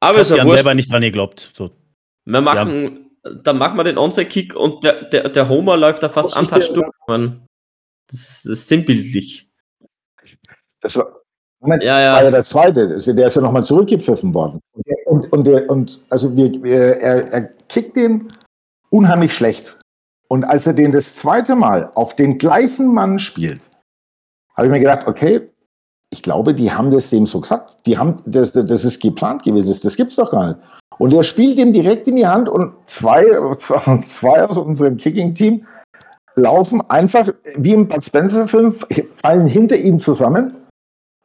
Aber ist ja selber nicht dran geglaubt. So. Wir machen, dann machen wir den Onside-Kick und der, der, der Homer läuft da fast untouched durch. Das ist, das ist sinnbildlich. Das war, Moment, ja, ja. war ja der zweite, der ist ja nochmal zurückgepfiffen worden. Und, und, und, und also wir, er, er kickt den unheimlich schlecht. Und als er den das zweite Mal auf den gleichen Mann spielt, habe ich mir gedacht, okay, ich glaube, die haben das dem so gesagt. Die haben, das, das ist geplant gewesen, das, das es doch gar nicht. Und er spielt ihm direkt in die Hand und zwei, zwei aus unserem Kicking-Team laufen einfach wie im Bud Spencer-Film, fallen hinter ihm zusammen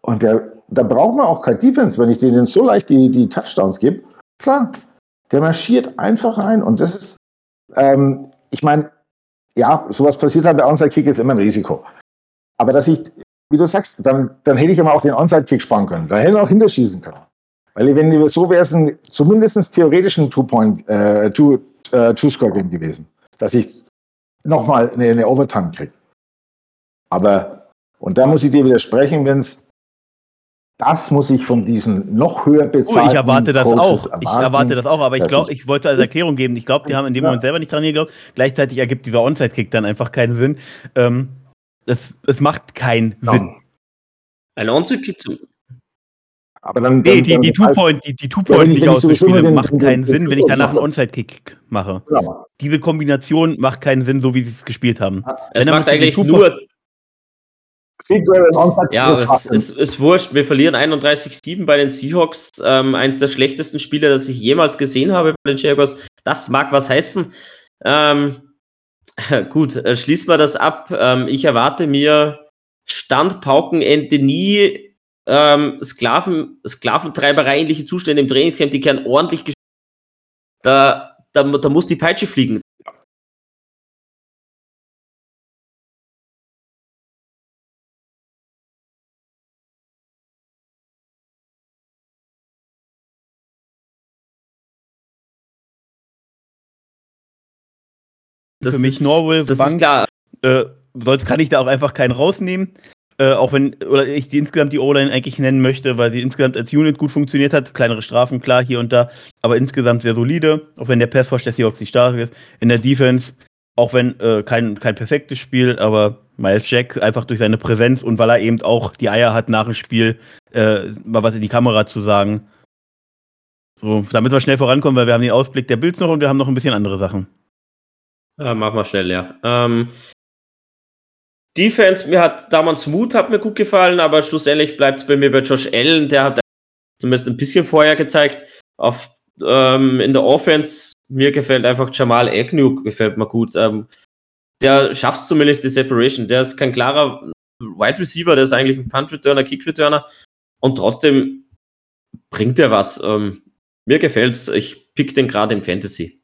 und der, da braucht man auch kein Defense, wenn ich denen so leicht die, die Touchdowns gebe. Klar, der marschiert einfach rein. Und das ist, ähm, ich meine, ja, sowas passiert halt, der Onside-Kick ist immer ein Risiko. Aber dass ich, wie du sagst, dann, dann hätte ich immer auch den Onside-Kick sparen können. Da hätte ich auch hinterschießen können. Weil wenn so wäre es ein zumindest theoretisch ein Two-Point, äh, Two-Score-Game äh, gewesen. Dass ich nochmal eine, eine Overtime kriege. Aber Und da muss ich dir widersprechen, wenn es das muss ich von diesen noch höher bezahlten oh, Ich erwarte das Coaches auch. Erwarten, ich erwarte das auch, aber ich glaube, ich wollte als Erklärung geben, ich glaube, die haben in dem ja. Moment selber nicht dran geglaubt. Gleichzeitig ergibt dieser Onside-Kick dann einfach keinen Sinn. Ähm, es, es macht keinen ja. Sinn. Ein Onside-Kick zu. Aber dann, dann, nee, die, die Two-Point, die, die Two-Point nicht auszuspielen, macht keinen Sinn, wenn ich danach einen Onside-Kick mache. Ja. Diese Kombination macht keinen Sinn, so wie sie es gespielt haben. Es macht eigentlich nur ja, es ist, ist wurscht. Wir verlieren 31-7 bei den Seahawks. Ähm, eines der schlechtesten Spiele, das ich jemals gesehen habe bei den Jaguars. Das mag was heißen. Ähm, gut, äh, schließen wir das ab. Ähm, ich erwarte mir Standpaukenende nie ähm, Sklaven, Sklaventreiberei ähnliche Zustände im Trainingscamp, die kehren ordentlich da, da, da muss die Peitsche fliegen. Das Für mich Norwell das Bank, ist klar. Äh, sonst kann ich da auch einfach keinen rausnehmen. Äh, auch wenn, oder ich die insgesamt die O-Line eigentlich nennen möchte, weil sie insgesamt als Unit gut funktioniert hat. Kleinere Strafen, klar, hier und da, aber insgesamt sehr solide. Auch wenn der Passwash der Seahawks nicht stark ist. In der Defense, auch wenn äh, kein, kein perfektes Spiel, aber Miles Jack einfach durch seine Präsenz und weil er eben auch die Eier hat, nach dem Spiel äh, mal was in die Kamera zu sagen. So, damit wir schnell vorankommen, weil wir haben den Ausblick der Bilds noch und wir haben noch ein bisschen andere Sachen. Äh, mach mal schnell, ja. Ähm, Defense, mir hat damals Mut hat mir gut gefallen, aber schlussendlich bleibt es bei mir bei Josh Allen, der hat zumindest ein bisschen vorher gezeigt. Auf, ähm, in der Offense, mir gefällt einfach Jamal Agnew, gefällt mir gut. Ähm, der schafft zumindest die Separation. Der ist kein klarer Wide Receiver, der ist eigentlich ein Punt Returner, Kick Returner und trotzdem bringt er was. Ähm, mir gefällt's. Ich pick den gerade im Fantasy.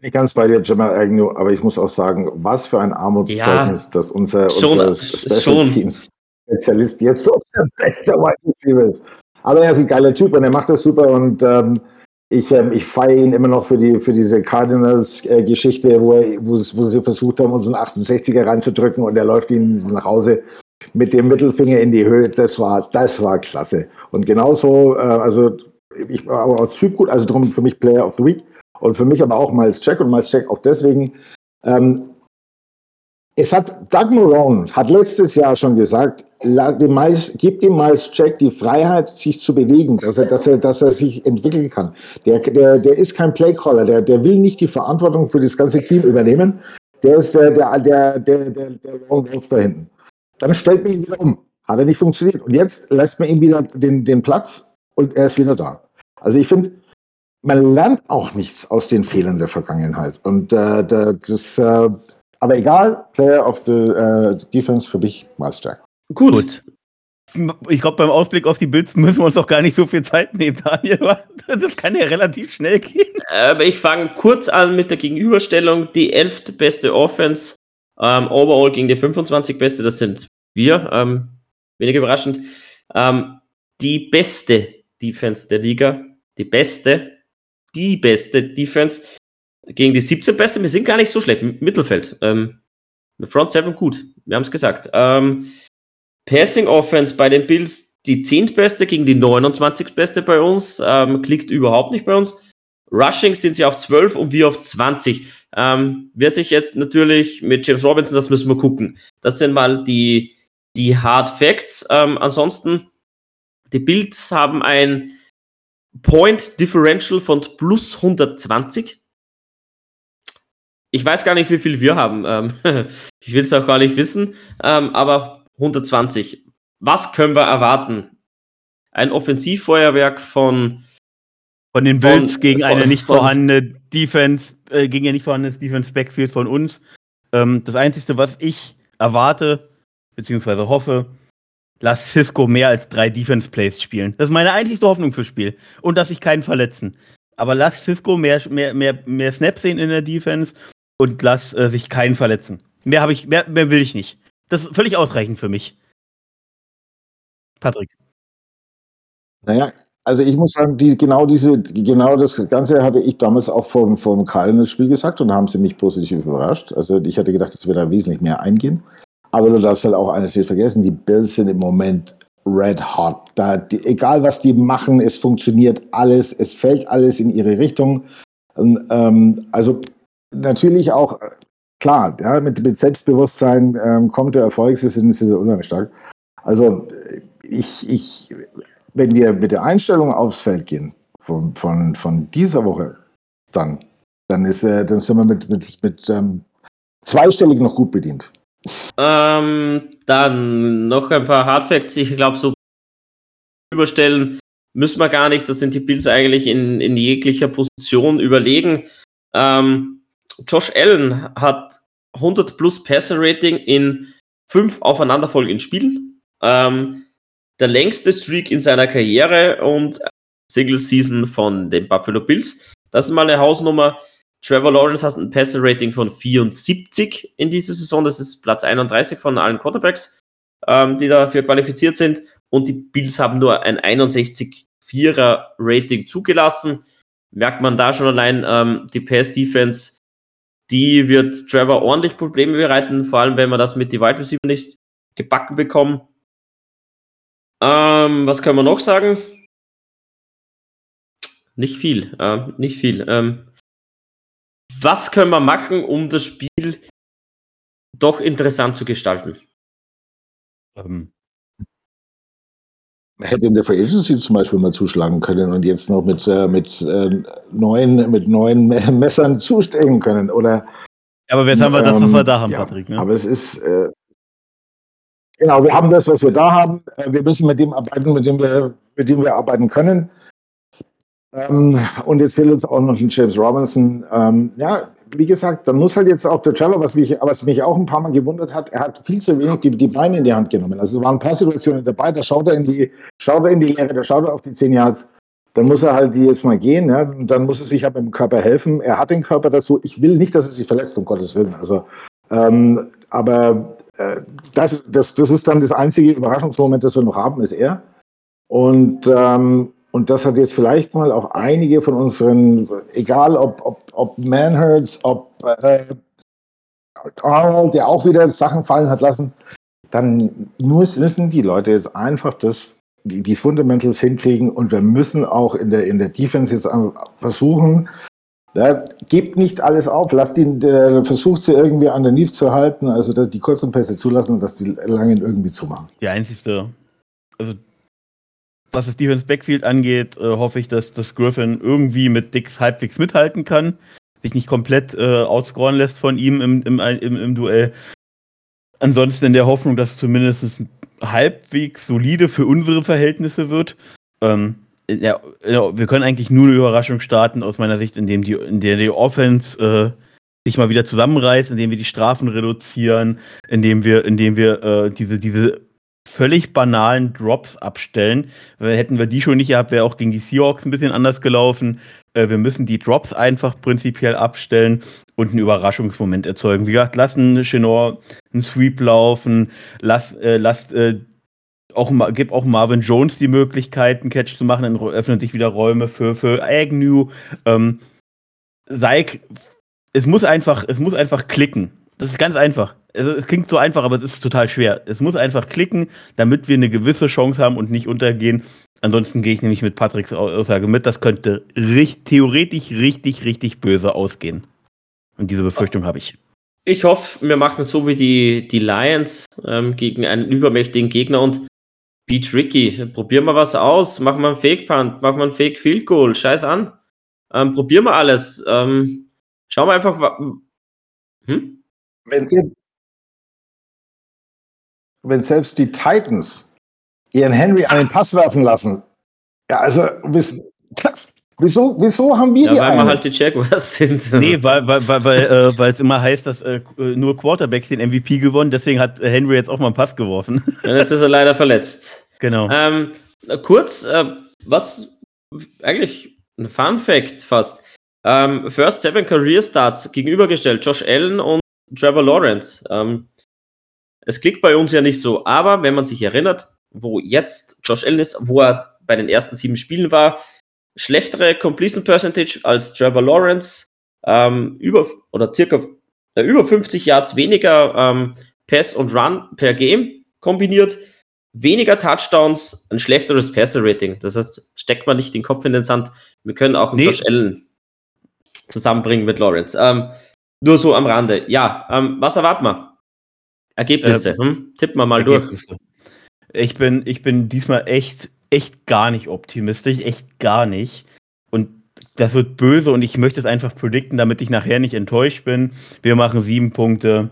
Bin ich ganz bei dir, Jamal Agnew, aber ich muss auch sagen, was für ein Armutszeugnis, ja, dass unser, schon, unser Special Teams Spezialist jetzt so der beste Wide Receiver ist. Aber er ist ein geiler Typ und er macht das super und ähm, ich, ähm, ich feiere ihn immer noch für, die, für diese Cardinals-Geschichte, äh, wo, wo, wo sie versucht haben, uns einen 68er reinzudrücken und er läuft ihnen nach Hause mit dem Mittelfinger in die Höhe. Das war, das war klasse. Und genauso, äh, also ich war auch als Typ gut, also darum für mich Player of the Week. Und für mich aber auch Miles Jack und Miles Jack auch deswegen. Ähm, es hat Doug Marone hat letztes Jahr schon gesagt, dem Miles, gibt dem Miles Jack die Freiheit, sich zu bewegen, dass er, dass er, dass er sich entwickeln kann. Der, der, der ist kein Playcaller, der, der will nicht die Verantwortung für das ganze Team übernehmen. Der ist der, der, der, der, der, der Wolf da hinten. Dann stellt man ihn wieder um. Hat er nicht funktioniert. Und jetzt lässt man ihm wieder den, den Platz und er ist wieder da. Also ich finde, man lernt auch nichts aus den Fehlern der Vergangenheit. Und äh, das, äh, aber egal, Player of the äh, Defense für dich, Miles Jack. Gut. Gut. Ich glaube, beim Ausblick auf die Bills müssen wir uns doch gar nicht so viel Zeit nehmen, Daniel. Das kann ja relativ schnell gehen. Aber ich fange kurz an mit der Gegenüberstellung. Die 11. beste Offense ähm, overall gegen die 25 beste, das sind wir. Ähm, wenig überraschend. Ähm, die beste Defense der Liga, die beste die beste Defense gegen die 17 beste. Wir sind gar nicht so schlecht. Mittelfeld. Ähm, Front 7 gut. Wir haben es gesagt. Ähm, Passing Offense bei den Bills die 10. beste gegen die 29. beste bei uns. Ähm, klickt überhaupt nicht bei uns. Rushing sind sie auf 12 und wir auf 20. Ähm, wird sich jetzt natürlich mit James Robinson, das müssen wir gucken. Das sind mal die, die Hard Facts. Ähm, ansonsten, die Bills haben ein Point Differential von plus 120. Ich weiß gar nicht, wie viel wir haben. Ähm, ich will es auch gar nicht wissen. Ähm, aber 120. Was können wir erwarten? Ein Offensivfeuerwerk von von den Bills gegen von, eine nicht vorhandene Defense, äh, gegen ein nicht vorhandenes Defense Backfield von uns. Ähm, das Einzige, was ich erwarte, beziehungsweise hoffe, lass Cisco mehr als drei Defense Plays spielen. Das ist meine einzigste Hoffnung fürs Spiel. Und dass sich keinen verletzen. Aber lass Cisco mehr, mehr, mehr, mehr Snaps sehen in der Defense und lass äh, sich keinen verletzen. Mehr habe ich, mehr, mehr will ich nicht. Das ist völlig ausreichend für mich. Patrick. Naja, also ich muss sagen, die, genau diese, genau das Ganze hatte ich damals auch vom, vom Cardinals Spiel gesagt und haben sie mich positiv überrascht. Also ich hatte gedacht, dass wir da wesentlich mehr eingehen. Aber du darfst halt auch eines nicht vergessen, die Bills sind im Moment red hot. Da, die, egal was die machen, es funktioniert alles, es fällt alles in ihre Richtung. Und, ähm, also natürlich auch, klar, ja, mit, mit Selbstbewusstsein ähm, kommt der Erfolg, sie sind, sie unheimlich stark. Also ich, ich, wenn wir mit der Einstellung aufs Feld gehen, von, von, von dieser Woche, dann, dann, ist, äh, dann sind wir mit, mit, mit ähm, zweistellig noch gut bedient. Ähm, dann noch ein paar Hardfacts. Ich glaube, so überstellen müssen wir gar nicht. Das sind die Bills eigentlich in, in jeglicher Position überlegen. Ähm, Josh Allen hat 100 plus Passer Rating in fünf aufeinanderfolgenden Spielen. Ähm, der längste Streak in seiner Karriere und Single Season von den Buffalo Bills. Das ist mal eine Hausnummer. Trevor Lawrence hat ein Passer Rating von 74 in dieser Saison. Das ist Platz 31 von allen Quarterbacks, ähm, die dafür qualifiziert sind. Und die Bills haben nur ein 61,4er Rating zugelassen. Merkt man da schon allein, ähm, die Pass Defense, die wird Trevor ordentlich Probleme bereiten, vor allem wenn wir das mit die Wide Receiver nicht gebacken bekommen. Ähm, was können wir noch sagen? Nicht viel, äh, nicht viel. Ähm, was können wir machen, um das Spiel doch interessant zu gestalten? Ähm. Hätte in der Free Agency zum Beispiel mal zuschlagen können und jetzt noch mit, äh, mit, äh, neuen, mit neuen Messern zustehen können. Oder, aber jetzt haben wir das, was wir da haben, ja, Patrick. Ne? Aber es ist, äh, genau, wir haben das, was wir da haben. Äh, wir müssen mit dem arbeiten, mit dem wir, mit dem wir arbeiten können. Ähm, und jetzt fehlt uns auch noch ein James Robinson. Ähm, ja, wie gesagt, dann muss halt jetzt auch der Trevor, was mich, was mich auch ein paar Mal gewundert hat, er hat viel zu wenig die, die Beine in die Hand genommen. Also es waren ein paar Situationen dabei, da schaut er in die, schaut er in die Leere, da schaut er auf die 10 Yards. Dann muss er halt die jetzt mal gehen, ja, und dann muss er sich halt mit dem Körper helfen. Er hat den Körper dazu. Ich will nicht, dass er sich verletzt, um Gottes Willen. Also, ähm, aber äh, das, das, das ist dann das einzige Überraschungsmoment, das wir noch haben, ist er. Und ähm, und das hat jetzt vielleicht mal auch einige von unseren, egal ob, ob, ob Manhurts, ob äh, Arnold, der auch wieder Sachen fallen hat lassen, dann müssen die Leute jetzt einfach das, die, die Fundamentals hinkriegen und wir müssen auch in der, in der Defense jetzt versuchen, ja, gebt nicht alles auf, lasst ihn, der versucht sie irgendwie underneath zu halten, also die kurzen Pässe zulassen und dass die langen irgendwie zumachen. Die einzigste, also was das Defense Backfield angeht, äh, hoffe ich, dass, dass Griffin irgendwie mit Dix halbwegs mithalten kann, sich nicht komplett äh, outscoren lässt von ihm im, im, im, im Duell. Ansonsten in der Hoffnung, dass es zumindest halbwegs solide für unsere Verhältnisse wird. Ähm, ja, wir können eigentlich nur eine Überraschung starten, aus meiner Sicht, indem die, in der die Offense äh, sich mal wieder zusammenreißt, indem wir die Strafen reduzieren, indem wir, indem wir äh, diese, diese völlig banalen Drops abstellen. Hätten wir die schon nicht gehabt, wäre auch gegen die Seahawks ein bisschen anders gelaufen. Äh, wir müssen die Drops einfach prinzipiell abstellen und einen Überraschungsmoment erzeugen. Wie gesagt, lassen Chenor einen Sweep laufen, lass, äh, lasst äh, auch, gib auch Marvin Jones die Möglichkeit, einen Catch zu machen, dann öffnen sich wieder Räume für, für Agnew. Ähm, Seik, es muss einfach, es muss einfach klicken. Das ist ganz einfach also es klingt so einfach, aber es ist total schwer. Es muss einfach klicken, damit wir eine gewisse Chance haben und nicht untergehen. Ansonsten gehe ich nämlich mit Patricks Aussage mit, das könnte richtig, theoretisch richtig, richtig böse ausgehen. Und diese Befürchtung habe ich. Ich hoffe, wir machen so wie die, die Lions ähm, gegen einen übermächtigen Gegner und beat Ricky. Probieren wir was aus, machen wir einen Fake Punt, machen wir einen Fake Field Goal, scheiß an. Ähm, probieren wir alles. Ähm, schauen wir einfach. Hm? Wenn Sie, wenn selbst die Titans ihren Henry den Pass werfen lassen. Ja, also wieso, wieso haben wir ja, die Weil eine? wir halt die Jaguars sind. Nee, weil, weil, weil, weil, äh, weil es immer heißt, dass äh, nur Quarterbacks den MVP gewonnen, deswegen hat Henry jetzt auch mal einen Pass geworfen. Ja, jetzt ist er leider verletzt. Genau. Ähm, kurz, äh, was eigentlich ein Fun Fact fast. Ähm, First Seven Career Starts gegenübergestellt, Josh Allen und Trevor Lawrence. Ähm, es klickt bei uns ja nicht so, aber wenn man sich erinnert, wo jetzt Josh Allen ist, wo er bei den ersten sieben Spielen war. Schlechtere Completion Percentage als Trevor Lawrence, ähm, über oder circa äh, über 50 Yards weniger ähm, Pass und Run per Game kombiniert, weniger Touchdowns, ein schlechteres Passer-Rating. Das heißt, steckt man nicht den Kopf in den Sand. Wir können auch nee. Josh Allen zusammenbringen mit Lawrence. Ähm, nur so am Rande. Ja, ähm, was erwarten wir? Ergebnisse. Äh, hm? Tippen wir mal Ergebnisse. durch. Ich bin, ich bin diesmal echt, echt gar nicht optimistisch. Echt gar nicht. Und das wird böse und ich möchte es einfach predikten, damit ich nachher nicht enttäuscht bin. Wir machen sieben Punkte.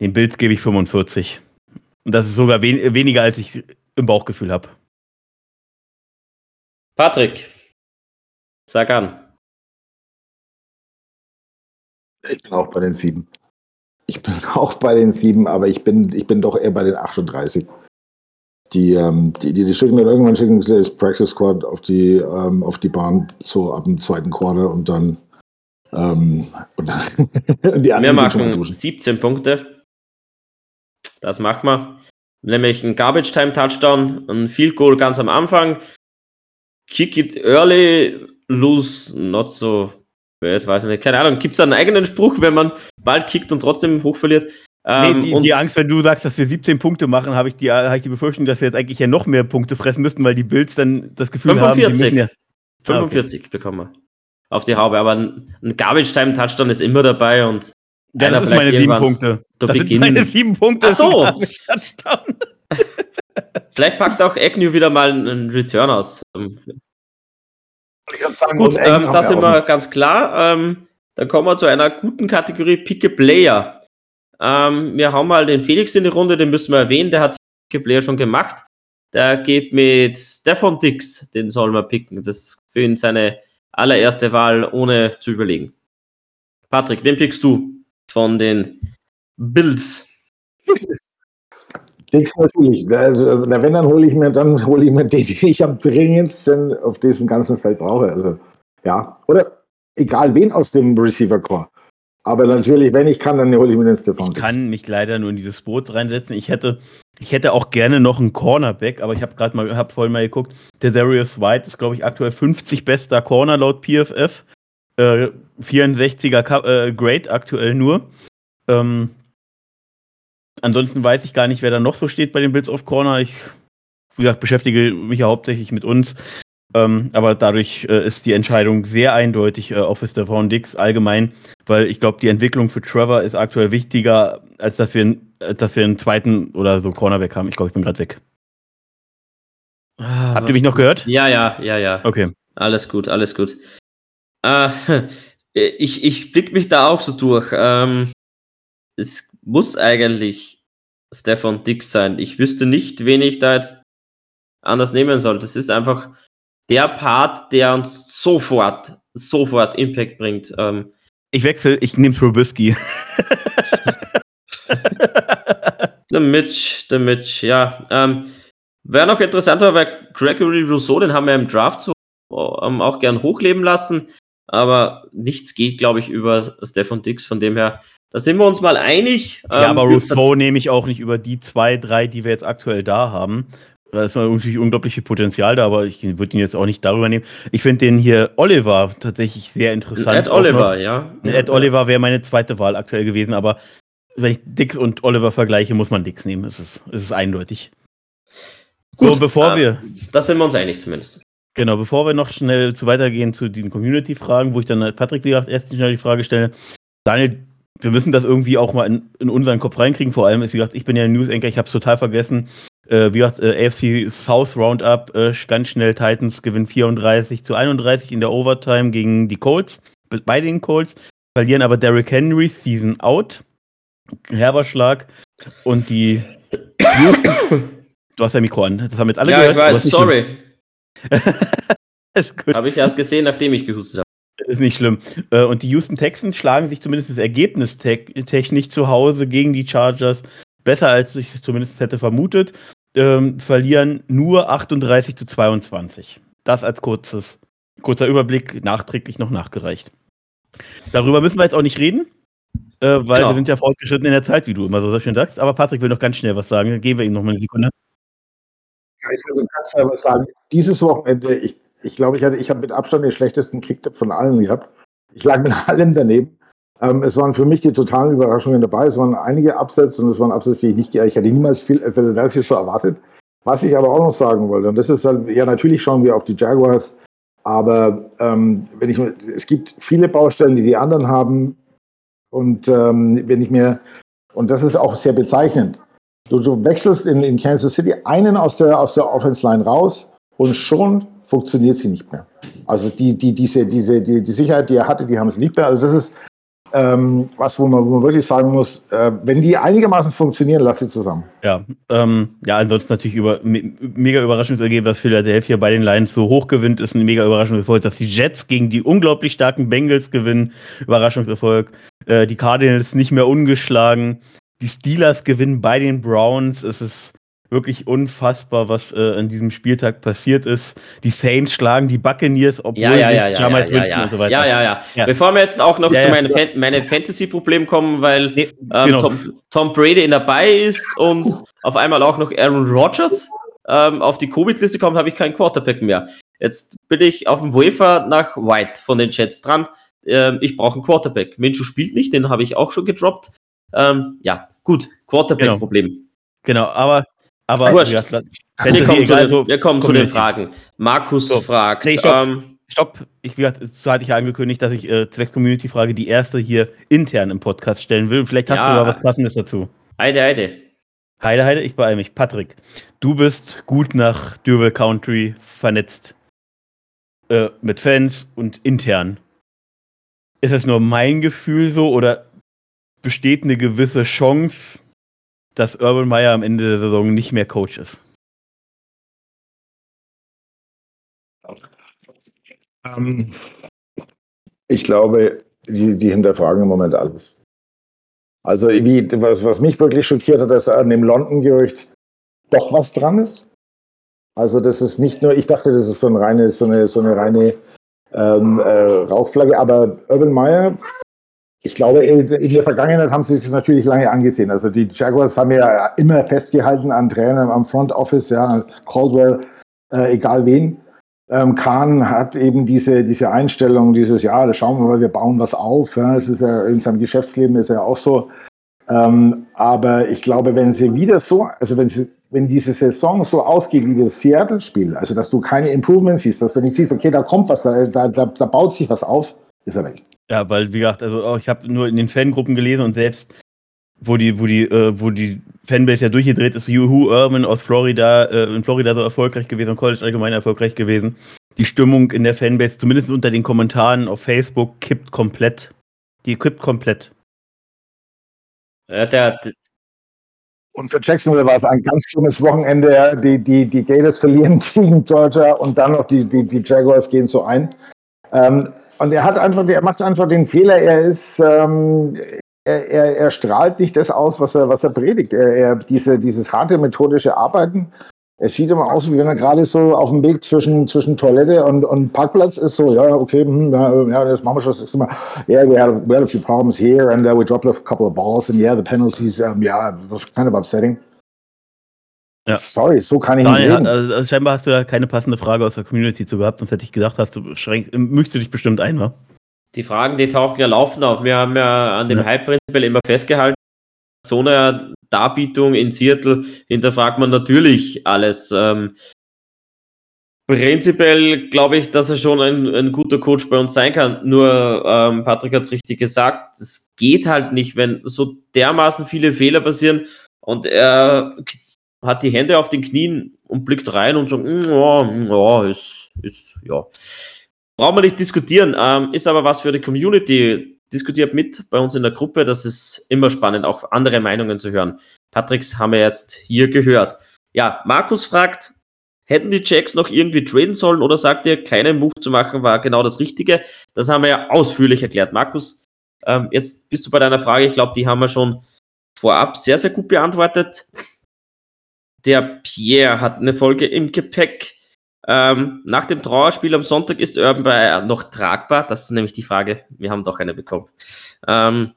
Den Bild gebe ich 45. Und das ist sogar wen weniger, als ich im Bauchgefühl habe. Patrick, sag an. Ich bin auch bei den sieben. Ich bin auch bei den sieben, aber ich bin, ich bin doch eher bei den 38. Die, ähm, die, die, die schicken dann irgendwann schicken das Practice Squad auf die, ähm, auf die Bahn, so ab dem zweiten Quarter und dann, ähm, und dann die anderen. Wir machen 17 Punkte. Das machen wir. Nämlich ein Garbage Time Touchdown, ein Field Goal ganz am Anfang. Kick it early, lose not so bad, weiß ich nicht. Keine Ahnung. Gibt es einen eigenen Spruch, wenn man bald kickt und trotzdem hoch verliert? Ähm, nee, die, die, Angst, wenn du sagst, dass wir 17 Punkte machen, habe ich, die, hab ich die Befürchtung, dass wir jetzt eigentlich ja noch mehr Punkte fressen müssten, weil die Bills dann das Gefühl 45. haben, ja 45 ah, okay. bekommen wir auf die Haube. Aber ein, ein Garbage-Time-Touchdown ist immer dabei und ja, das sind meine sieben Punkte. Das sind meine sieben Punkte. Ach so. Vielleicht packt auch Agnew wieder mal einen Return aus. Sagen, Gut, ähm, da sind wir ganz klar. Ähm, dann kommen wir zu einer guten Kategorie Pick a Player. Ähm, wir haben mal den Felix in die Runde, den müssen wir erwähnen, der hat Pick a Player schon gemacht. Der geht mit Stefan Dix, den soll man picken. Das ist für ihn seine allererste Wahl, ohne zu überlegen. Patrick, wen pickst du von den Bills? Dix natürlich. Also, wenn, dann hole ich mir, dann hole ich mir den, den ich am dringendsten auf diesem ganzen Feld brauche. Also, ja. Oder egal wen aus dem Receiver Core. Aber natürlich, wenn ich kann, dann hole ich mir den Stefan. Ich kann mich leider nur in dieses Boot reinsetzen. Ich hätte, ich hätte auch gerne noch einen Cornerback, aber ich habe gerade mal, habe vorhin mal geguckt. Der Darius White ist, glaube ich, aktuell 50 bester Corner laut PFF. Äh, 64er äh, Grade aktuell nur. Ähm, ansonsten weiß ich gar nicht, wer da noch so steht bei den Bills of Corner. Ich, wie gesagt, beschäftige mich ja hauptsächlich mit uns. Ähm, aber dadurch äh, ist die Entscheidung sehr eindeutig äh, auf Stefan Dix allgemein, weil ich glaube, die Entwicklung für Trevor ist aktuell wichtiger, als dass wir, äh, dass wir einen zweiten oder so Cornerback haben. Ich glaube, ich bin gerade weg. Ah, Habt ihr mich noch gehört? Ja, ja, ja, ja. Okay. Alles gut, alles gut. Äh, ich ich blicke mich da auch so durch. Ähm, es muss eigentlich Stefan Dix sein. Ich wüsste nicht, wen ich da jetzt anders nehmen soll. Das ist einfach der Part, der uns sofort, sofort Impact bringt. Ähm, ich wechsle, ich nehme Trubisky. der Mitch, der Mitch, ja. Ähm, Wäre noch interessanter, weil Gregory Rousseau, den haben wir im Draft so ähm, auch gern hochleben lassen. Aber nichts geht, glaube ich, über Stefan Dix. Von dem her, da sind wir uns mal einig. Ja, ähm, aber Rousseau nehme ich auch nicht über die zwei, drei, die wir jetzt aktuell da haben. Da ist natürlich unglaublich viel Potenzial da, aber ich würde ihn jetzt auch nicht darüber nehmen. Ich finde den hier Oliver tatsächlich sehr interessant. Ed Oliver, ja. Ed Oliver wäre meine zweite Wahl aktuell gewesen, aber wenn ich Dix und Oliver vergleiche, muss man Dix nehmen. Es ist, es ist eindeutig. Gut, so, bevor äh, wir. Da sind wir uns einig zumindest. Genau, bevor wir noch schnell zu weitergehen zu den Community-Fragen, wo ich dann Patrick, wie gesagt, erst schnell die Frage stelle. Daniel, wir müssen das irgendwie auch mal in, in unseren Kopf reinkriegen. Vor allem ist, wie gesagt, ich bin ja News-Anchor, ich habe es total vergessen. Äh, wie gesagt, äh, AFC South Roundup, äh, ganz schnell Titans gewinnen 34 zu 31 in der Overtime gegen die Colts, bei den Colts, verlieren aber Derrick Henry, Season out, herber Schlag und die Du hast ja Mikro an, das haben jetzt alle ja, gehört. Ja, ich weiß, sorry. Habe ich erst gesehen, nachdem ich gehustet habe. Ist nicht schlimm. Äh, und die Houston Texans schlagen sich zumindest das Ergebnis technisch zu Hause gegen die Chargers besser, als ich zumindest hätte vermutet ähm, verlieren nur 38 zu 22. Das als kurzes, kurzer Überblick, nachträglich noch nachgereicht. Darüber müssen wir jetzt auch nicht reden, äh, weil genau. wir sind ja fortgeschritten in der Zeit, wie du immer so schön sagst. Aber Patrick will noch ganz schnell was sagen. Geben wir ihm noch mal eine Sekunde. ich, du kannst aber sagen, dieses Wochenende, ich, ich glaube, ich, ich habe mit Abstand den schlechtesten Kicktipp von allen gehabt. Ich lag mit allem daneben. Ähm, es waren für mich die totalen Überraschungen dabei. Es waren einige Absätze und es waren Absätze, die ich nicht, ich hätte niemals viel Philadelphia so erwartet. Was ich aber auch noch sagen wollte, und das ist halt, ja, natürlich schauen wir auf die Jaguars, aber ähm, wenn ich, es gibt viele Baustellen, die die anderen haben. Und ähm, wenn ich mir, und das ist auch sehr bezeichnend, du, du wechselst in, in Kansas City einen aus der, aus der Offense Line raus und schon funktioniert sie nicht mehr. Also die, die, diese, diese, die, die Sicherheit, die er hatte, die haben sie nicht mehr. Also das ist, ähm, was, wo man, wo man wirklich sagen muss, äh, wenn die einigermaßen funktionieren, lass sie zusammen. Ja, ähm, ja, ansonsten natürlich über, me mega Überraschungsergebnis, dass Philadelphia bei den Lions so hoch gewinnt, ist ein mega Überraschungserfolg, dass die Jets gegen die unglaublich starken Bengals gewinnen, Überraschungserfolg, äh, die Cardinals nicht mehr ungeschlagen, die Steelers gewinnen bei den Browns, es ist wirklich unfassbar, was äh, an diesem Spieltag passiert ist. Die Saints schlagen die Buccaneers, obwohl ja, ja, ja, ja, ja, ja, und so weiter. Ja, ja, ja. ja. Bevor wir jetzt auch noch ja, zu meinem ja. meine Fantasy-Problem kommen, weil nee, ähm, genau. Tom, Tom, Brady dabei ist und auf einmal auch noch Aaron Rodgers ähm, auf die Covid-Liste kommt, habe ich keinen Quarterback mehr. Jetzt bin ich auf dem Wafer nach White von den Jets dran. Ähm, ich brauche einen Quarterback. Minshew spielt nicht, den habe ich auch schon gedroppt. Ähm, ja, gut, Quarterback-Problem. Genau. genau, aber aber Wurscht. Ja, wir, kommen zu, den, wir kommen zu den Fragen. Markus so. fragt. Nee, stopp. Ähm, stopp. Ich, wie gesagt, so hatte ich ja angekündigt, dass ich äh, zwecks Community-Frage die erste hier intern im Podcast stellen will. Vielleicht hast ja. du da was Passendes dazu. Heide, heide. Heide, heide, ich beeile mich. Patrick, du bist gut nach Durval Country vernetzt. Äh, mit Fans und intern. Ist es nur mein Gefühl so oder besteht eine gewisse Chance, dass Urban Meyer am Ende der Saison nicht mehr Coach ist? Ähm, ich glaube, die, die hinterfragen im Moment alles. Also, wie, was, was mich wirklich schockiert hat, dass an dem London-Gerücht doch was dran ist. Also, das ist nicht nur, ich dachte, das ist so, ein reines, so, eine, so eine reine ähm, äh, Rauchflagge, aber Urban Meyer ich glaube, in der Vergangenheit haben sie sich das natürlich lange angesehen. Also die Jaguars haben ja immer festgehalten an Trainern am Front Office, ja, Caldwell, äh, egal wen. Ähm, Kahn hat eben diese, diese Einstellung, dieses, ja, da schauen wir mal, wir bauen was auf. Ja. Das ist ja in seinem Geschäftsleben ist ja auch so. Ähm, aber ich glaube, wenn sie wieder so, also wenn sie, wenn diese Saison so ausgeht wie das Seattle-Spiel, also dass du keine Improvements siehst, dass du nicht siehst, okay, da kommt was, da, da, da, da baut sich was auf, ist er weg. Ja, weil, wie gesagt, also oh, ich habe nur in den Fangruppen gelesen und selbst, wo die, wo die, äh, wo die Fanbase ja durchgedreht ist, Juhu Urban aus Florida, äh, in Florida so erfolgreich gewesen und College allgemein erfolgreich gewesen. Die Stimmung in der Fanbase, zumindest unter den Kommentaren auf Facebook, kippt komplett. Die kippt komplett. Ja, der, und für Jacksonville war es ein ganz schlimmes Wochenende. Die, die, die Gators verlieren gegen Georgia und dann noch die, die, die Jaguars gehen so ein. Ähm, und er hat einfach, er macht einfach den Fehler, er ist, ähm, er, er, er, strahlt nicht das aus, was er, was er predigt. Er, er, diese, dieses harte methodische Arbeiten, es sieht immer aus, wie wenn er gerade so auf dem Weg zwischen, zwischen Toilette und, und Parkplatz ist. So, ja, okay, hm, ja, das machen wir schon. Das immer, yeah, we had, we had a few problems here and uh, we dropped a couple of balls and yeah, the penalties, um, yeah, it was kind of upsetting. Ja. Sorry, so kann ich Daniel, nicht reden. Also, also, scheinbar hast du da keine passende Frage aus der Community zu gehabt, sonst hätte ich gedacht, hast du schränk, möchtest du dich bestimmt ein, wa? Die Fragen, die tauchen ja laufend auf. Wir haben ja an dem ja. Hype-Prinzip immer festgehalten, so einer Darbietung in Seattle hinterfragt man natürlich alles. Ähm, prinzipiell glaube ich, dass er schon ein, ein, guter Coach bei uns sein kann. Nur, ähm, Patrick hat es richtig gesagt, es geht halt nicht, wenn so dermaßen viele Fehler passieren und er hat die Hände auf den Knien und blickt rein und sagt, mm, ja, mm, ja, ist, ist, ja. Brauchen wir nicht diskutieren, ähm, ist aber was für die Community. Diskutiert mit bei uns in der Gruppe, das ist immer spannend, auch andere Meinungen zu hören. Patricks haben wir jetzt hier gehört. Ja, Markus fragt, hätten die Jacks noch irgendwie traden sollen oder sagt ihr, keinen Move zu machen war genau das Richtige? Das haben wir ja ausführlich erklärt. Markus, ähm, jetzt bist du bei deiner Frage, ich glaube, die haben wir schon vorab sehr, sehr gut beantwortet. Der Pierre hat eine Folge im Gepäck. Ähm, nach dem Trauerspiel am Sonntag ist Urban Bayer noch tragbar? Das ist nämlich die Frage. Wir haben doch eine bekommen. Ähm,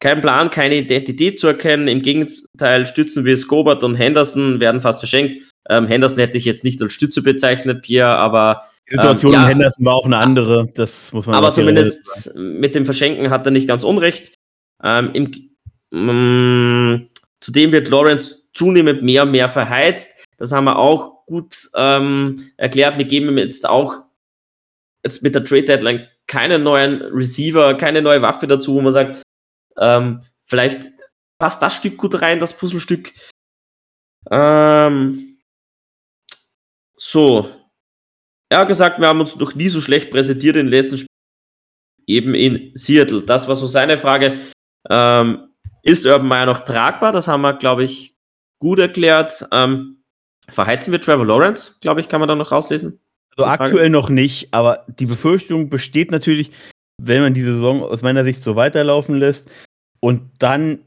kein Plan, keine Identität zu erkennen. Im Gegenteil stützen wir Scobart und Henderson, werden fast verschenkt. Ähm, Henderson hätte ich jetzt nicht als Stütze bezeichnet, Pierre, aber. Die Situation ähm, ja, Henderson war auch eine andere, das muss man Aber zumindest mit dem Verschenken hat er nicht ganz unrecht. Ähm, im, mm, zudem wird Lawrence zunehmend mehr und mehr verheizt. Das haben wir auch gut ähm, erklärt. Wir geben ihm jetzt auch jetzt mit der Trade Deadline keinen neuen Receiver, keine neue Waffe dazu, wo man sagt, ähm, vielleicht passt das Stück gut rein, das Puzzlestück. Ähm, so. Er hat gesagt, wir haben uns noch nie so schlecht präsentiert in den letzten Spielen. Eben in Seattle. Das war so seine Frage. Ähm, ist Urban Meyer noch tragbar? Das haben wir, glaube ich, gut erklärt. Ähm, verheizen wir Trevor Lawrence, glaube ich, kann man da noch rauslesen. Also aktuell noch nicht, aber die Befürchtung besteht natürlich, wenn man die Saison aus meiner Sicht so weiterlaufen lässt und dann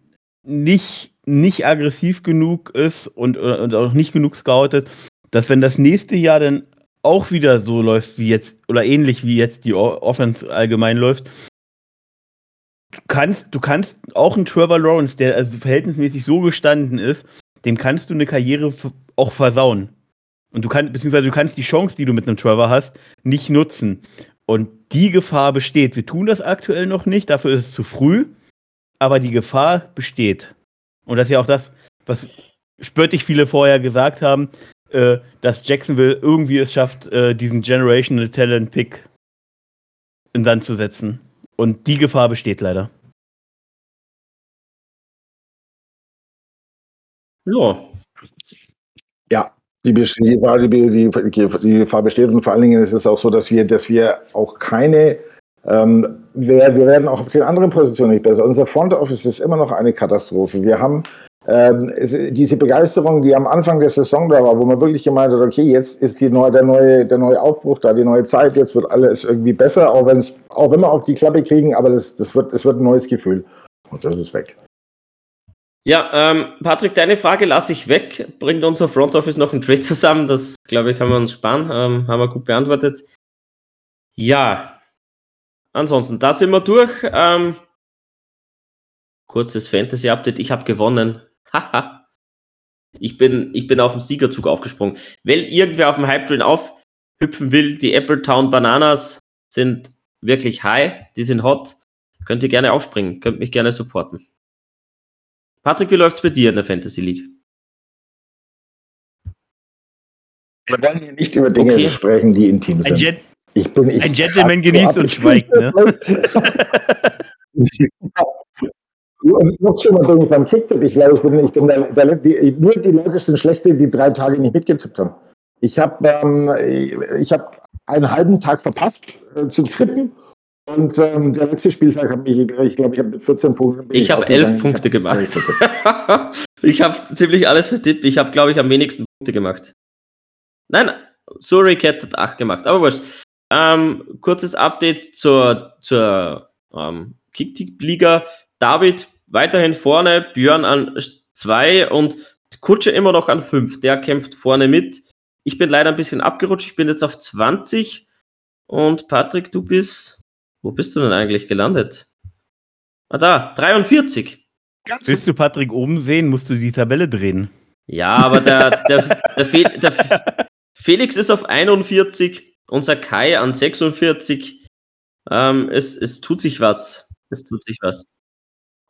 nicht, nicht aggressiv genug ist und, und auch nicht genug scoutet, dass wenn das nächste Jahr dann auch wieder so läuft wie jetzt oder ähnlich wie jetzt die Offense allgemein läuft, du kannst, du kannst auch einen Trevor Lawrence, der also verhältnismäßig so gestanden ist, dem kannst du eine Karriere auch versauen. Und du kannst, beziehungsweise du kannst die Chance, die du mit einem Trevor hast, nicht nutzen. Und die Gefahr besteht. Wir tun das aktuell noch nicht, dafür ist es zu früh, aber die Gefahr besteht. Und das ist ja auch das, was spöttig viele vorher gesagt haben, äh, dass Jacksonville irgendwie es schafft, äh, diesen Generational Talent Pick in Sand zu setzen. Und die Gefahr besteht leider. Ja. Ja, die, die, die, die, Gefahr besteht und vor allen Dingen ist es auch so, dass wir, dass wir auch keine, ähm, wir, wir werden auch auf den anderen Positionen nicht besser. Unser Front Office ist immer noch eine Katastrophe. Wir haben ähm, es, diese Begeisterung, die am Anfang der Saison da war, wo man wirklich gemeint hat, okay, jetzt ist neue, der, neue, der neue Aufbruch da, die neue Zeit, jetzt wird alles irgendwie besser, auch, auch wenn wir auf die Klappe kriegen, aber das, das, wird, das wird ein neues Gefühl. Und das ist weg. Ja, ähm, Patrick, deine Frage lasse ich weg. Bringt unser Front Office noch einen Trade zusammen? Das, glaube ich, kann man uns sparen. Ähm, haben wir gut beantwortet. Ja, ansonsten, da sind wir durch. Ähm, kurzes Fantasy-Update. Ich habe gewonnen. Haha. ich, bin, ich bin auf den Siegerzug aufgesprungen. Wenn irgendwer auf dem Hype-Train aufhüpfen will, die Appletown Bananas sind wirklich high. Die sind hot. Könnt ihr gerne aufspringen. Könnt mich gerne supporten. Patrick, wie läuft's bei dir in der Fantasy League? Wir wollen hier nicht über Dinge okay. sprechen, die intim sind. Ein, Gen ich bin, ich ein Gentleman genießt und schweigt, ne? Noch schlimmer bin ich beim Kicktipp. Ich glaube, ich bin, ich bin der, der, die, nur die Leute sind schlechte, die drei Tage nicht mitgetippt haben. Ich habe ähm, ich hab einen halben Tag verpasst äh, zu tippen und ähm, der letzte Spieltag habe ich, ich glaube, ich habe 14 Punkte. Ich, ich habe 11 Punkte ich gemacht. ich habe ziemlich alles vertippt. Ich habe, glaube ich, am wenigsten Punkte gemacht. Nein, Surrey Cat hat 8 gemacht, aber wurscht. Ähm, kurzes Update zur, zur ähm, Kick-Liga. David weiterhin vorne, Björn an 2 und Kutsche immer noch an 5. Der kämpft vorne mit. Ich bin leider ein bisschen abgerutscht. Ich bin jetzt auf 20. Und Patrick, du bist wo bist du denn eigentlich gelandet? Ah, da, 43. Ganz Willst du Patrick oben sehen, musst du die Tabelle drehen. Ja, aber der, der, der, Fe der Felix ist auf 41, unser Kai an 46. Ähm, es, es tut sich was. Es tut sich was.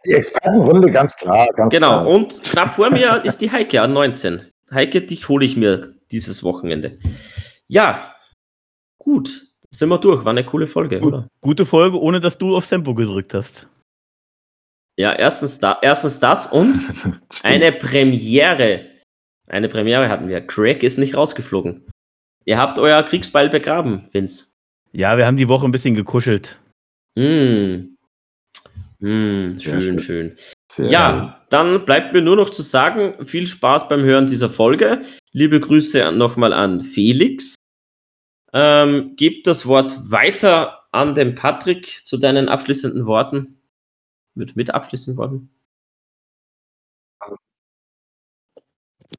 Die Expertenrunde, ganz klar. Ganz genau, klar. und knapp vor mir ist die Heike an 19. Heike, dich hole ich mir dieses Wochenende. Ja, gut sind wir durch. War eine coole Folge, Gut, oder? Gute Folge, ohne dass du auf Tempo gedrückt hast. Ja, erstens, da, erstens das und eine Premiere. Eine Premiere hatten wir. Craig ist nicht rausgeflogen. Ihr habt euer Kriegsball begraben, Vince. Ja, wir haben die Woche ein bisschen gekuschelt. Mm. Mm, schön, schön. schön. ja, schön. dann bleibt mir nur noch zu sagen, viel Spaß beim Hören dieser Folge. Liebe Grüße nochmal an Felix ähm, gebe das Wort weiter an den Patrick zu deinen abschließenden Worten. Mit, mit abschließenden Worten.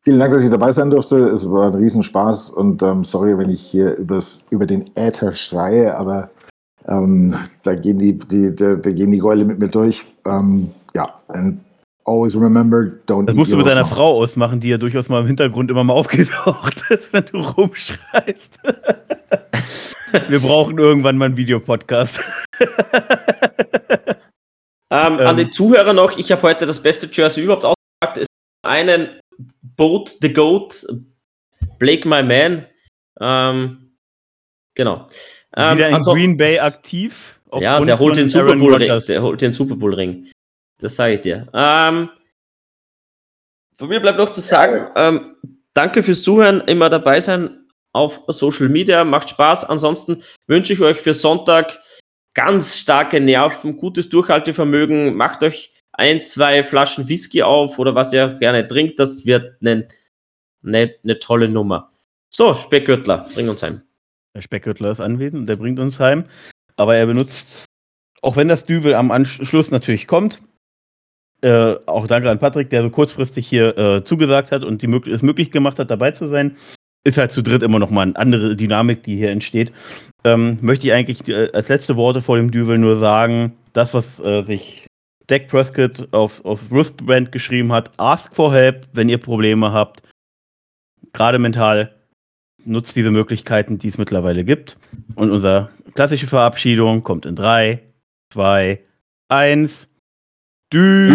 Vielen Dank, dass ich dabei sein durfte. Es war ein Riesenspaß und ähm, sorry, wenn ich hier übers, über den Äther schreie, aber ähm, da, gehen die, die, da, da, gehen die Gäule mit mir durch. Ähm, ja, ein always remember, don't Das musst du mit deiner Frau ausmachen, die ja durchaus mal im Hintergrund immer mal aufgetaucht ist, wenn du rumschreist. Wir brauchen irgendwann mal einen Videopodcast. Ähm, ähm, an die Zuhörer noch, ich habe heute das beste Jersey überhaupt ausgepackt. Es einen Boat the Goat, Blake My Man. Ähm, genau. Ähm, Wieder in also, Green Bay aktiv. Ja, der holt, den Super Bowl Ring, der holt den Super Bowl Ring. Das sage ich dir. Ähm, von mir bleibt noch zu sagen, ähm, danke fürs Zuhören, immer dabei sein auf Social Media, macht Spaß. Ansonsten wünsche ich euch für Sonntag ganz starke Nerven, gutes Durchhaltevermögen, macht euch ein, zwei Flaschen Whisky auf oder was ihr gerne trinkt, das wird eine, eine, eine tolle Nummer. So, Speckgürtler, bring uns heim. Der Speckgürtler ist anwesend, der bringt uns heim, aber er benutzt, auch wenn das Düvel am Anschluss natürlich kommt, äh, auch danke an Patrick, der so kurzfristig hier äh, zugesagt hat und die, es möglich gemacht hat, dabei zu sein ist halt zu dritt immer noch mal eine andere Dynamik, die hier entsteht. Ähm, möchte ich eigentlich äh, als letzte Worte vor dem Düvel nur sagen, das, was äh, sich Dak Prescott auf, auf Wristband geschrieben hat, ask for help, wenn ihr Probleme habt, gerade mental, nutzt diese Möglichkeiten, die es mittlerweile gibt. Und unsere klassische Verabschiedung kommt in 3, 2, 1. Do.